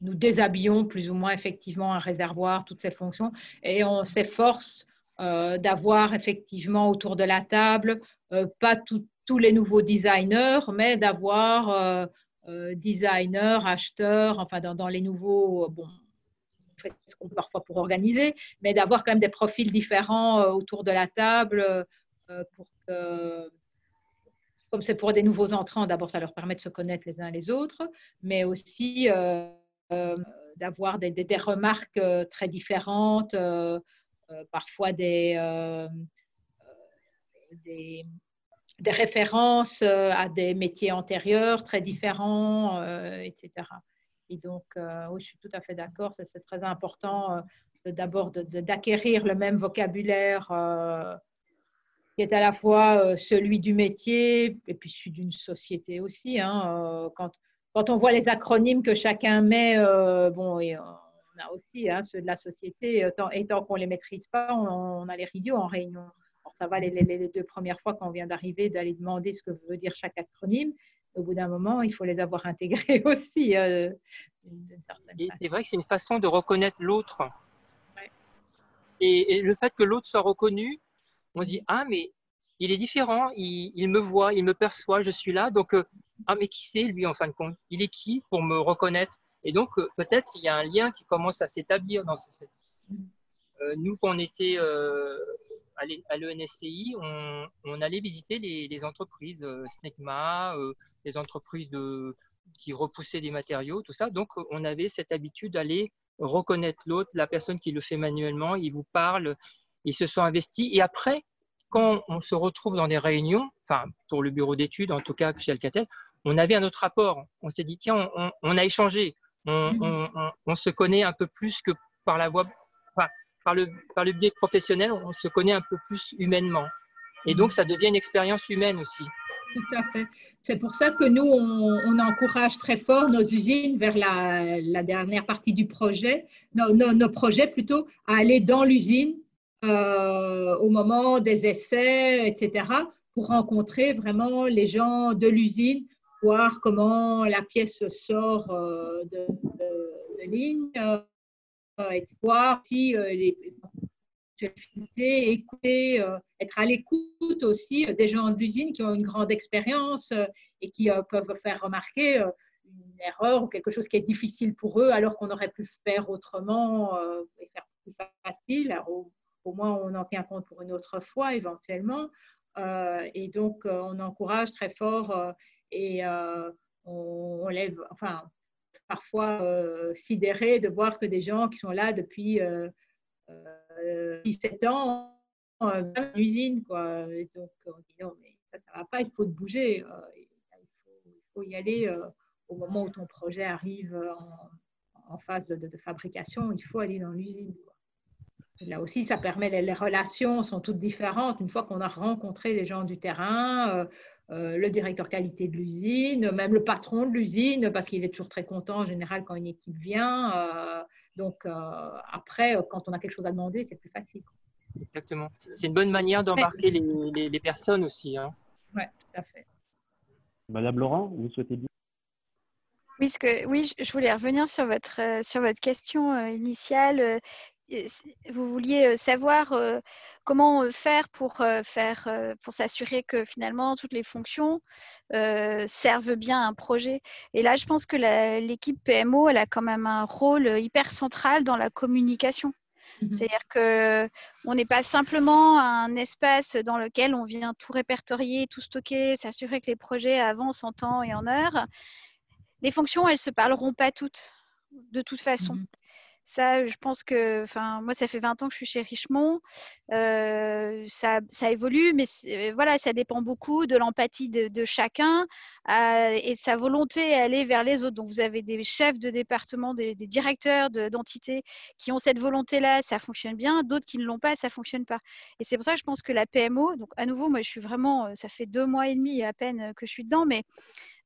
nous déshabillons plus ou moins effectivement un réservoir, toutes ces fonctions, et on s'efforce euh, d'avoir effectivement autour de la table pas tous les nouveaux designers, mais d'avoir designers, acheteurs, enfin dans, les nouveaux, bon, fait ce qu'on peut parfois pour organiser, mais d'avoir quand même des profils différents euh, autour de la table euh, pour que, comme c'est pour des nouveaux entrants, d'abord ça leur permet de se connaître les uns les autres, mais aussi euh, d'avoir des, des, remarques très différentes, parfois des, des, références à des métiers antérieurs très différents, etc. Et donc, euh, oui, je suis tout à fait d'accord, c'est très important euh, d'abord d'acquérir le même vocabulaire euh, qui est à la fois celui du métier et puis celui d'une société aussi. Hein, quand, quand on voit les acronymes que chacun met, bon, et, on a aussi hein, ceux de la société, et tant qu'on ne les maîtrise pas, on, a les rideaux en réunion. Alors, ça va les, les, deux premières fois quand on vient d'arriver d'aller demander ce que veut dire chaque acronyme. Au bout d'un moment, il faut les avoir intégrés (laughs) aussi. Euh, c'est vrai que c'est une façon de reconnaître l'autre. Et, le fait que l'autre soit reconnu, on se dit Ah, mais il est différent, il, me voit, il me perçoit, je suis là. Donc, euh, ah, mais qui c'est lui en fin de compte? Il est qui pour me reconnaître? Et donc, euh, peut-être il y a un lien qui commence à s'établir dans ce fait. Euh, nous, quand on était à l'ENSCI, on, allait visiter les, entreprises, SNECMA, les entreprises de, qui repoussaient des matériaux, tout ça. Donc, on avait cette habitude d'aller reconnaître l'autre, la personne qui le fait manuellement, il vous parle, ils se sont investis. Et après, quand on se retrouve dans des réunions, enfin, pour le bureau d'études, en tout cas chez Alcatel, on avait un autre rapport. On s'est dit, tiens, on, a échangé. Mm-hmm. On, se connaît un peu plus que par la voie, par, le, par le biais professionnel, on se connaît un peu plus humainement. Et donc, ça devient une expérience humaine aussi. Tout à fait. C'est pour ça que nous, on, encourage très fort nos usines vers la, dernière partie du projet, nos, projets plutôt, à aller dans l'usine euh, au moment des essais, etc., pour rencontrer vraiment les gens de l'usine, voir comment la pièce sort euh, de, ligne, euh, et voir si les écouter, euh, être à l'écoute aussi euh, des gens de l'usine qui ont une grande expérience euh, et qui peuvent faire remarquer une erreur ou quelque chose qui est difficile pour eux alors qu'on aurait pu faire autrement et faire plus facile. au, moins, on en tient compte pour une autre fois éventuellement. et donc, on encourage très fort et on, on, lève, enfin, parfois sidéré de voir que des gens qui sont là depuis 17 ans, euh, dans l'usine. Quoi. donc, on dit non, mais ça, ça va pas, il faut te bouger. Euh, il, faut, y aller euh, au moment où ton projet arrive en, phase de, fabrication, il faut aller dans l'usine. Là aussi, ça permet, les, relations sont toutes différentes. Une fois qu'on a rencontré les gens du terrain, le directeur qualité de l'usine, même le patron de l'usine, parce qu'il est toujours très content en général quand une équipe vient. Donc, euh, après, euh, quand on a quelque chose à demander, c'est plus facile. Exactement. C'est une bonne manière d'embarquer les, personnes aussi. Hein. Oui, tout à fait. Madame Laurent, vous souhaitez dire? Oui, que, oui, je voulais revenir sur votre, euh, sur votre question initiale vous vouliez savoir comment faire pour faire pour s'assurer que finalement toutes les fonctions servent bien un projet. Et là, je pense que l'équipe PMO, elle a quand même un rôle hyper central dans la communication. Mmh C'est-à-dire que on n'est pas simplement un espace dans lequel on vient tout répertorier, tout stocker, s'assurer que les projets avancent en temps et en heure. Les fonctions, elles se parleront pas toutes, de toute façon. Mmh ça, je pense que, enfin, moi, ça fait 20 ans que je suis chez Richemont. Euh, ça, ça, évolue, mais euh, voilà, ça dépend beaucoup de l'empathie de, chacun euh, et sa volonté à aller vers les autres. Donc, vous avez des chefs de département, des, directeurs d'entités qui ont cette volonté-là, ça fonctionne bien. D'autres qui ne l'ont pas, ça fonctionne pas. Et c'est pour ça que je pense que la PMO, donc à nouveau, moi, je suis vraiment, ça fait deux mois et demi à peine que je suis dedans, mais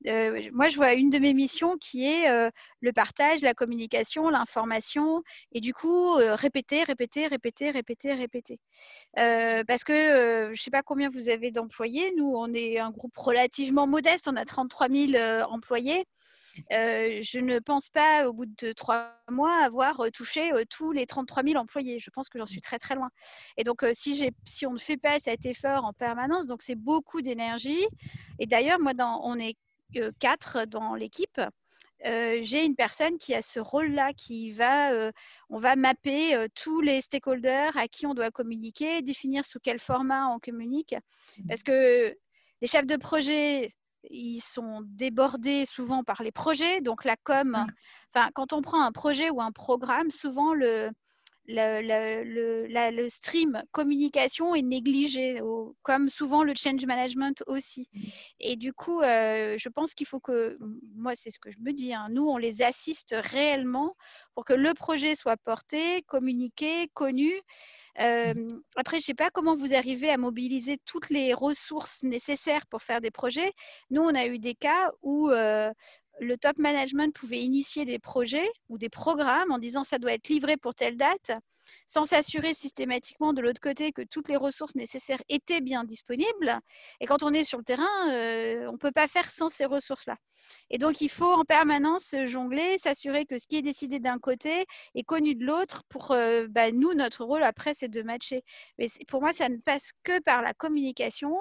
euh, moi, je vois une de mes missions qui est euh, le partage, la communication, l'information, et du coup, euh, répéter, répéter, répéter, répéter, répéter. parce que je ne sais pas combien vous avez d'employés. Nous, on est un groupe relativement modeste. On a 33 000 employés. je ne pense pas, au bout de trois mois, avoir touché tous les 33 000 employés. Je pense que j'en suis très très loin. Et donc, si, on ne fait pas cet effort en permanence, donc c'est beaucoup d'énergie. Et d'ailleurs, moi, on est quatre dans l'équipe. Euh, j'ai une personne qui a ce rôle-là, qui va, euh, on va mapper euh, tous les stakeholders à qui on doit communiquer, définir sous quel format on communique, mmh. parce que les chefs de projet, ils sont débordés souvent par les projets, donc la com, enfin, quand on prend un projet ou un programme, souvent le, le, le, stream communication est négligé, comme souvent le change management aussi. Mm. Et du coup, euh, je pense qu'il faut que, moi c'est ce que je me dis, hein, nous on les assiste réellement pour que le projet soit porté, communiqué, connu. après, je ne sais pas comment vous arrivez à mobiliser toutes les ressources nécessaires pour faire des projets. Nous, on a eu des cas où le top management pouvait initier des projets ou des programmes en disant ça doit être livré pour telle date sans s'assurer systématiquement de l'autre côté que toutes les ressources nécessaires étaient bien disponibles. Et quand on est sur le terrain, euh, on ne peut pas faire sans ces ressources-là. Et donc, il faut en permanence jongler, s'assurer que ce qui est décidé d'un côté est connu de l'autre pour, euh, bah, nous, notre rôle après, c'est de matcher. Mais pour moi, ça ne passe que par la communication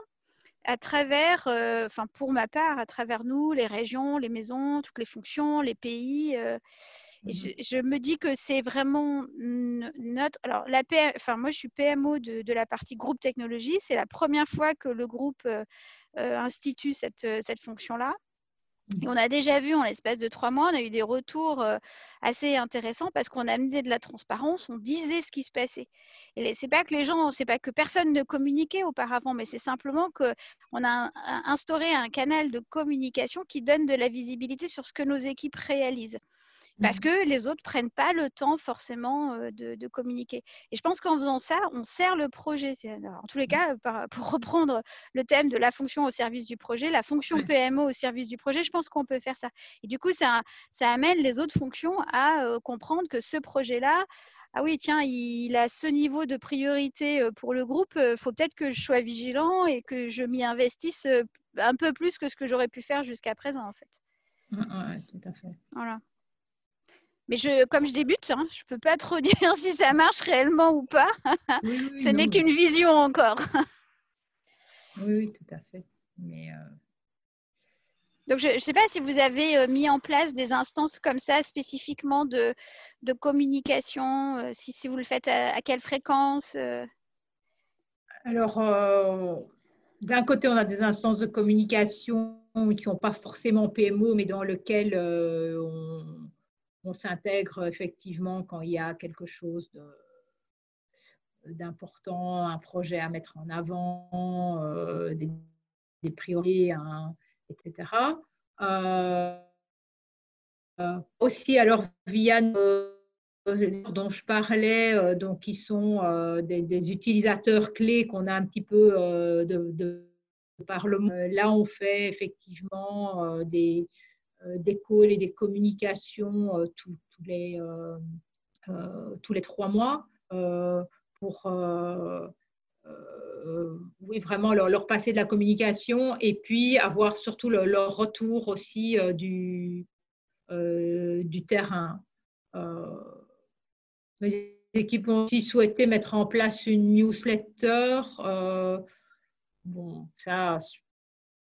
à travers, euh, enfin pour ma part, à travers nous, les régions, les maisons, toutes les fonctions, les pays. Mmh je, me dis que c'est vraiment notre. Alors, la enfin, moi, je suis PMO de, la partie groupe technologie. C'est la première fois que le groupe euh, euh, institue cette, euh, cette fonction-là. On a déjà vu en l'espace de trois mois, on a eu des retours assez intéressants parce qu'on a amené de la transparence, on disait ce qui se passait. Et c'est pas que les gens, c'est pas que personne ne communiquait auparavant, mais c'est simplement qu'on a instauré un canal de communication qui donne de la visibilité sur ce que nos équipes réalisent parce mmh. que les autres prennent pas le temps forcément de, communiquer. Et je pense qu'en faisant ça, on sert le projet. en tous les mmh. cas, (laughs) pour reprendre le thème de la fonction au service du projet, la fonction PMO au service du projet, je pense qu'on peut faire ça. Et du coup, ça, ça amène les autres fonctions à comprendre que ce projet-là, ah oui, tiens, il a ce niveau de priorité pour le groupe, il faut peut-être que je sois vigilant et que je m'y investisse un peu plus que ce que j'aurais pu faire jusqu'à présent, en fait. Oui, tout à fait. Voilà. Mais je, comme je débute, hein, je ne peux pas trop (laughs) dire si ça marche réellement ou pas. Ce n'est qu'une vision encore. oui, tout à fait. Mais, euh, Donc, je ne sais pas si vous avez euh, mis en place des instances comme ça spécifiquement de, de communication, euh, si, si, vous le faites à, quelle fréquence Alors, d'un côté, on a des instances de communication qui ne sont pas forcément PMO, mais dans lesquelles on on s'intègre effectivement quand il y a quelque chose d'important, un projet à mettre en avant, euh, des, priorités, hein, etc. Euh, euh, aussi, alors, via dont je parlais, donc qui sont des, utilisateurs clés qu'on a un petit peu de, de. Là, on fait effectivement des, des calls et des communications euh, tous, les, euh, tous les trois mois pour vraiment leur, passer de la communication et puis avoir surtout leur retour aussi du, du terrain. les équipes ont aussi souhaité mettre en place une newsletter. bon, ça,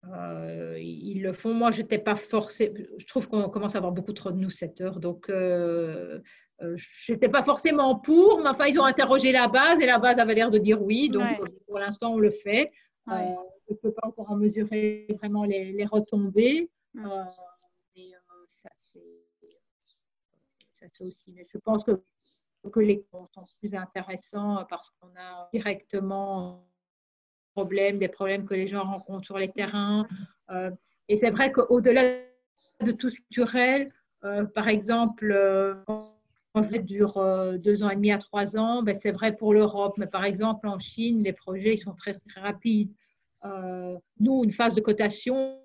euh, ils le font. Moi, je n'étais pas forcée. Je trouve qu'on commence à avoir beaucoup trop de nous cette heure. Donc, euh, euh, je n'étais pas forcément pour. Mais enfin, ils ont interrogé la base et la base avait l'air de dire oui. Donc, pour l'instant, on le fait. je ne peux pas encore en mesurer vraiment les, retombées. mais ça, c'est aussi. Mais je pense que, que les comptes sont plus intéressants parce qu'on a directement des problèmes que les gens rencontrent sur les terrains. Euh, et c'est vrai qu'au-delà de tout ce culturel, euh, par exemple, euh, quand ça dure deux ans et demi à trois ans, ben c'est vrai pour l'Europe, mais par exemple en Chine, les projets ils sont très, très rapides. nous, une phase de cotation,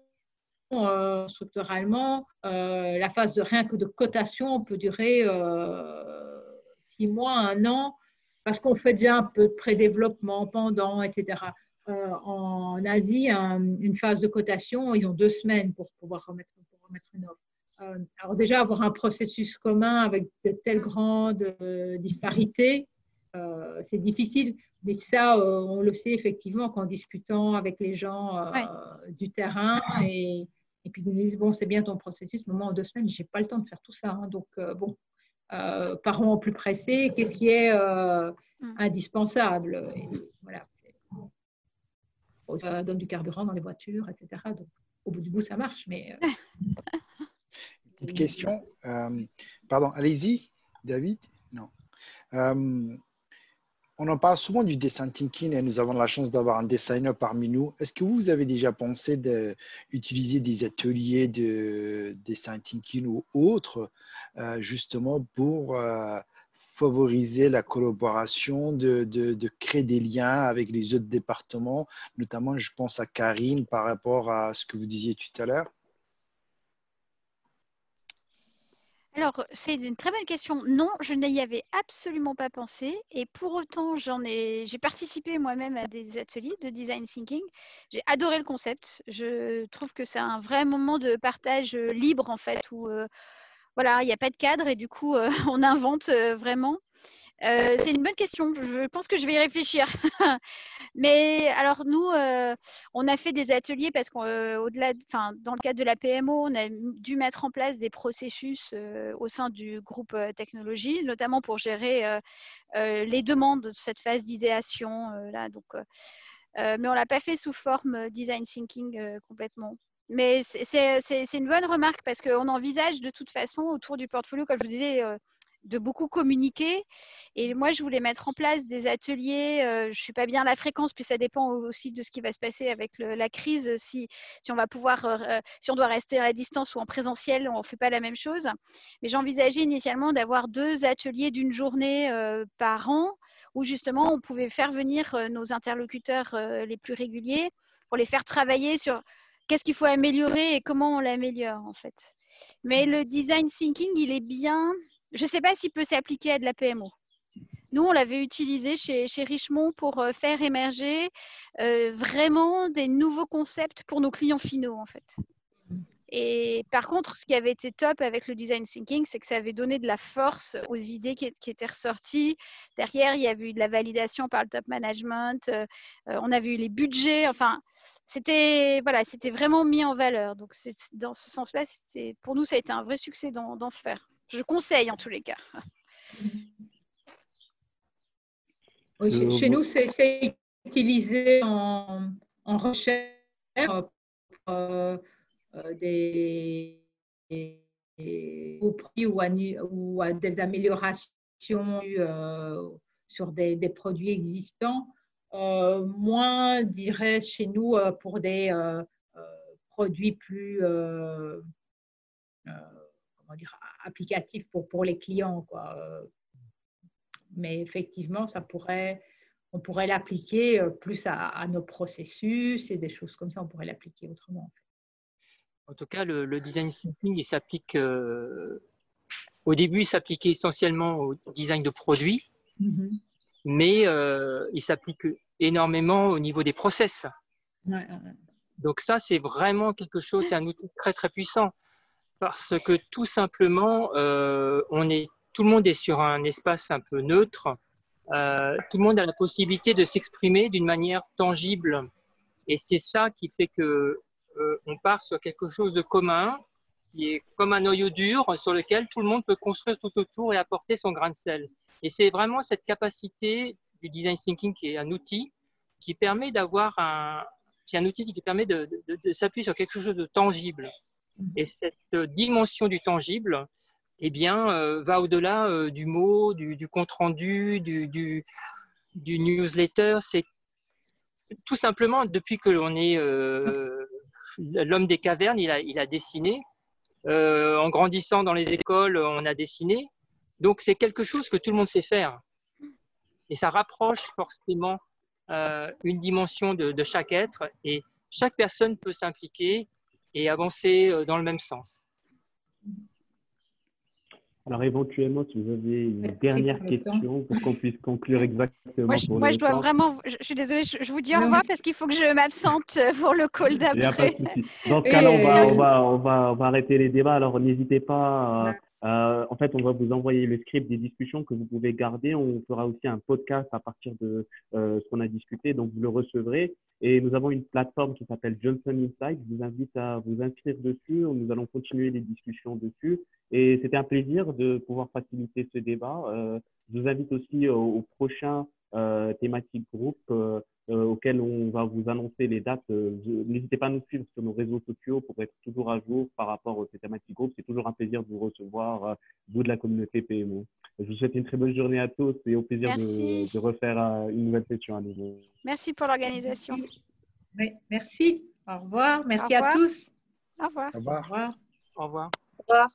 structurellement, la phase de rien que de cotation peut durer six mois, un an, parce qu'on fait déjà un peu de pré-développement pendant, etc. Euh, en Asie une phase de cotation, ils ont deux semaines pour pouvoir remettre, une offre. Euh, alors déjà, avoir un processus commun avec de telles grandes euh, disparités, c'est difficile. Mais ça, on le sait effectivement qu'en discutant avec les gens du terrain et, et puis ils nous disent, bon, c'est bien ton processus, mais moi, en deux semaines, je n'ai pas le temps de faire tout ça. Hein. donc, bon, parons au plus pressé, qu'est-ce qui est mm. indispensable? Voilà ça donne du carburant dans les voitures, etc. Donc, au bout du bout, ça marche. Mais, euh, (laughs) Petite question. Euh, pardon, allez-y, David. Non. Euh, on en parle souvent du design thinking et nous avons la chance d'avoir un designer parmi nous. Est-ce que vous avez déjà pensé d'utiliser des ateliers de design thinking ou autres, justement pour favoriser la collaboration, de, de, créer des liens avec les autres départements, notamment je pense à Karine par rapport à ce que vous disiez tout à l'heure Alors, c'est une très bonne question. Non, je n'y avais absolument pas pensé. Et pour autant, j'en ai, j'ai participé moi-même à des ateliers de design thinking. J'ai adoré le concept. Je trouve que c'est un vrai moment de partage euh, libre, en fait, où euh, voilà, il n'y a pas de cadre et du coup, euh, (laughs) on invente vraiment. Euh, c'est une bonne question. Je pense que je vais y réfléchir. (laughs) Mais alors nous, euh, on a fait des ateliers parce qu'au-delà, enfin, dans le cadre de la PMO, on a dû mettre en place des processus au sein du groupe technologie, notamment pour gérer les demandes de cette phase d'idéation là. Donc, mais on l'a pas fait sous forme design thinking complètement. Mais c'est une bonne remarque parce qu'on envisage de toute façon autour du portfolio, comme je vous disais, de beaucoup communiquer. Et moi, je voulais mettre en place des ateliers. je ne suis pas bien la fréquence, puis ça dépend aussi de ce qui va se passer avec la crise. Si, si on va pouvoir, si on doit rester à distance ou en présentiel, on ne fait pas la même chose. Mais j'envisageais initialement d'avoir deux ateliers d'une journée par an où justement on pouvait faire venir nos interlocuteurs les plus réguliers pour les faire travailler sur qu'est-ce qu'il faut améliorer et comment on l'améliore en fait. Mais le design thinking, il est bien. Je ne sais pas s'il peut s'appliquer à de la PMO. Nous, on l'avait utilisé chez, chez, Richemont pour euh, faire émerger euh, vraiment des nouveaux concepts pour nos clients finaux, en fait. Et par contre, ce qui avait été top avec le design thinking, c'est que ça avait donné de la force aux idées qui, étaient ressorties. Derrière, il y avait eu de la validation par le top management. Euh, euh, on avait eu les budgets. Enfin, c'était voilà, c'était vraiment mis en valeur. Donc, dans ce sens-là, pour nous, ça a été un vrai succès d'en faire. Je conseille en tous les cas. (laughs) chez, nous, c'est utilisé en, recherche. Euh, euh, des, au prix ou à, à des améliorations euh, sur des, des, produits existants. Euh, moins, dirais chez nous, pour des produits plus applicatifs pour, les clients. Mais effectivement, on pourrait l'appliquer plus à, nos processus et des choses comme ça, on pourrait l'appliquer autrement. En tout cas, le, design thinking, il s'applique. Euh, au début, il s'appliquait essentiellement au design de produits, mm-hmm. mais euh, il s'applique énormément au niveau des process. Donc ça, c'est vraiment quelque chose, c'est un outil très très puissant parce que tout simplement, euh, on est, tout le monde est sur un espace un peu neutre. tout le monde a la possibilité de s'exprimer d'une manière tangible, et c'est ça qui fait que euh, on part sur quelque chose de commun, qui est comme un noyau dur sur lequel tout le monde peut construire tout autour et apporter son grain de sel. Et c'est vraiment cette capacité du design thinking qui est un outil qui permet d'avoir un, qui un outil qui permet de, s'appuyer sur quelque chose de tangible. Et cette dimension du tangible, eh bien, euh, va au-delà euh, du mot, du, compte rendu, du, du, newsletter. C'est tout simplement depuis que l'on est l'homme des cavernes, il a, dessiné. Euh, en grandissant dans les écoles, on a dessiné. Donc c'est quelque chose que tout le monde sait faire. Et ça rapproche forcément euh, une dimension de, chaque être et chaque personne peut s'impliquer et avancer euh, dans le même sens. Alors éventuellement, si vous avez une dernière question pour qu'on puisse conclure (laughs) exactement. Moi, je, moi, je dois vraiment, je, suis désolée, je, vous dis au revoir parce qu'il faut que je m'absente pour le call d'après. Dans ce cas-là, on va, on, va, on, va, on va arrêter les débats. Alors n'hésitez pas euh, en fait, on va vous envoyer le script des discussions que vous pouvez garder. On fera aussi un podcast à partir de euh, ce qu'on a discuté, donc vous le recevrez. Et nous avons une plateforme qui s'appelle Johnson Insight. Je vous invite à vous inscrire dessus. Nous allons continuer les discussions dessus. Et c'était un plaisir de pouvoir faciliter ce débat. Euh, je vous invite aussi au, au prochain thématique groupe auquel on va vous annoncer les dates. Euh, n'hésitez pas à nous suivre sur nos réseaux sociaux pour être toujours à jour par rapport aux thématiques groupes. C'est toujours un plaisir de vous recevoir, euh, vous de la communauté PMO. Je vous souhaite une très bonne journée à tous et au plaisir de, refaire une nouvelle session à nouveau. Merci pour l'organisation. merci. Au revoir. Merci à tous. Au revoir. Au revoir. Au revoir. Au revoir.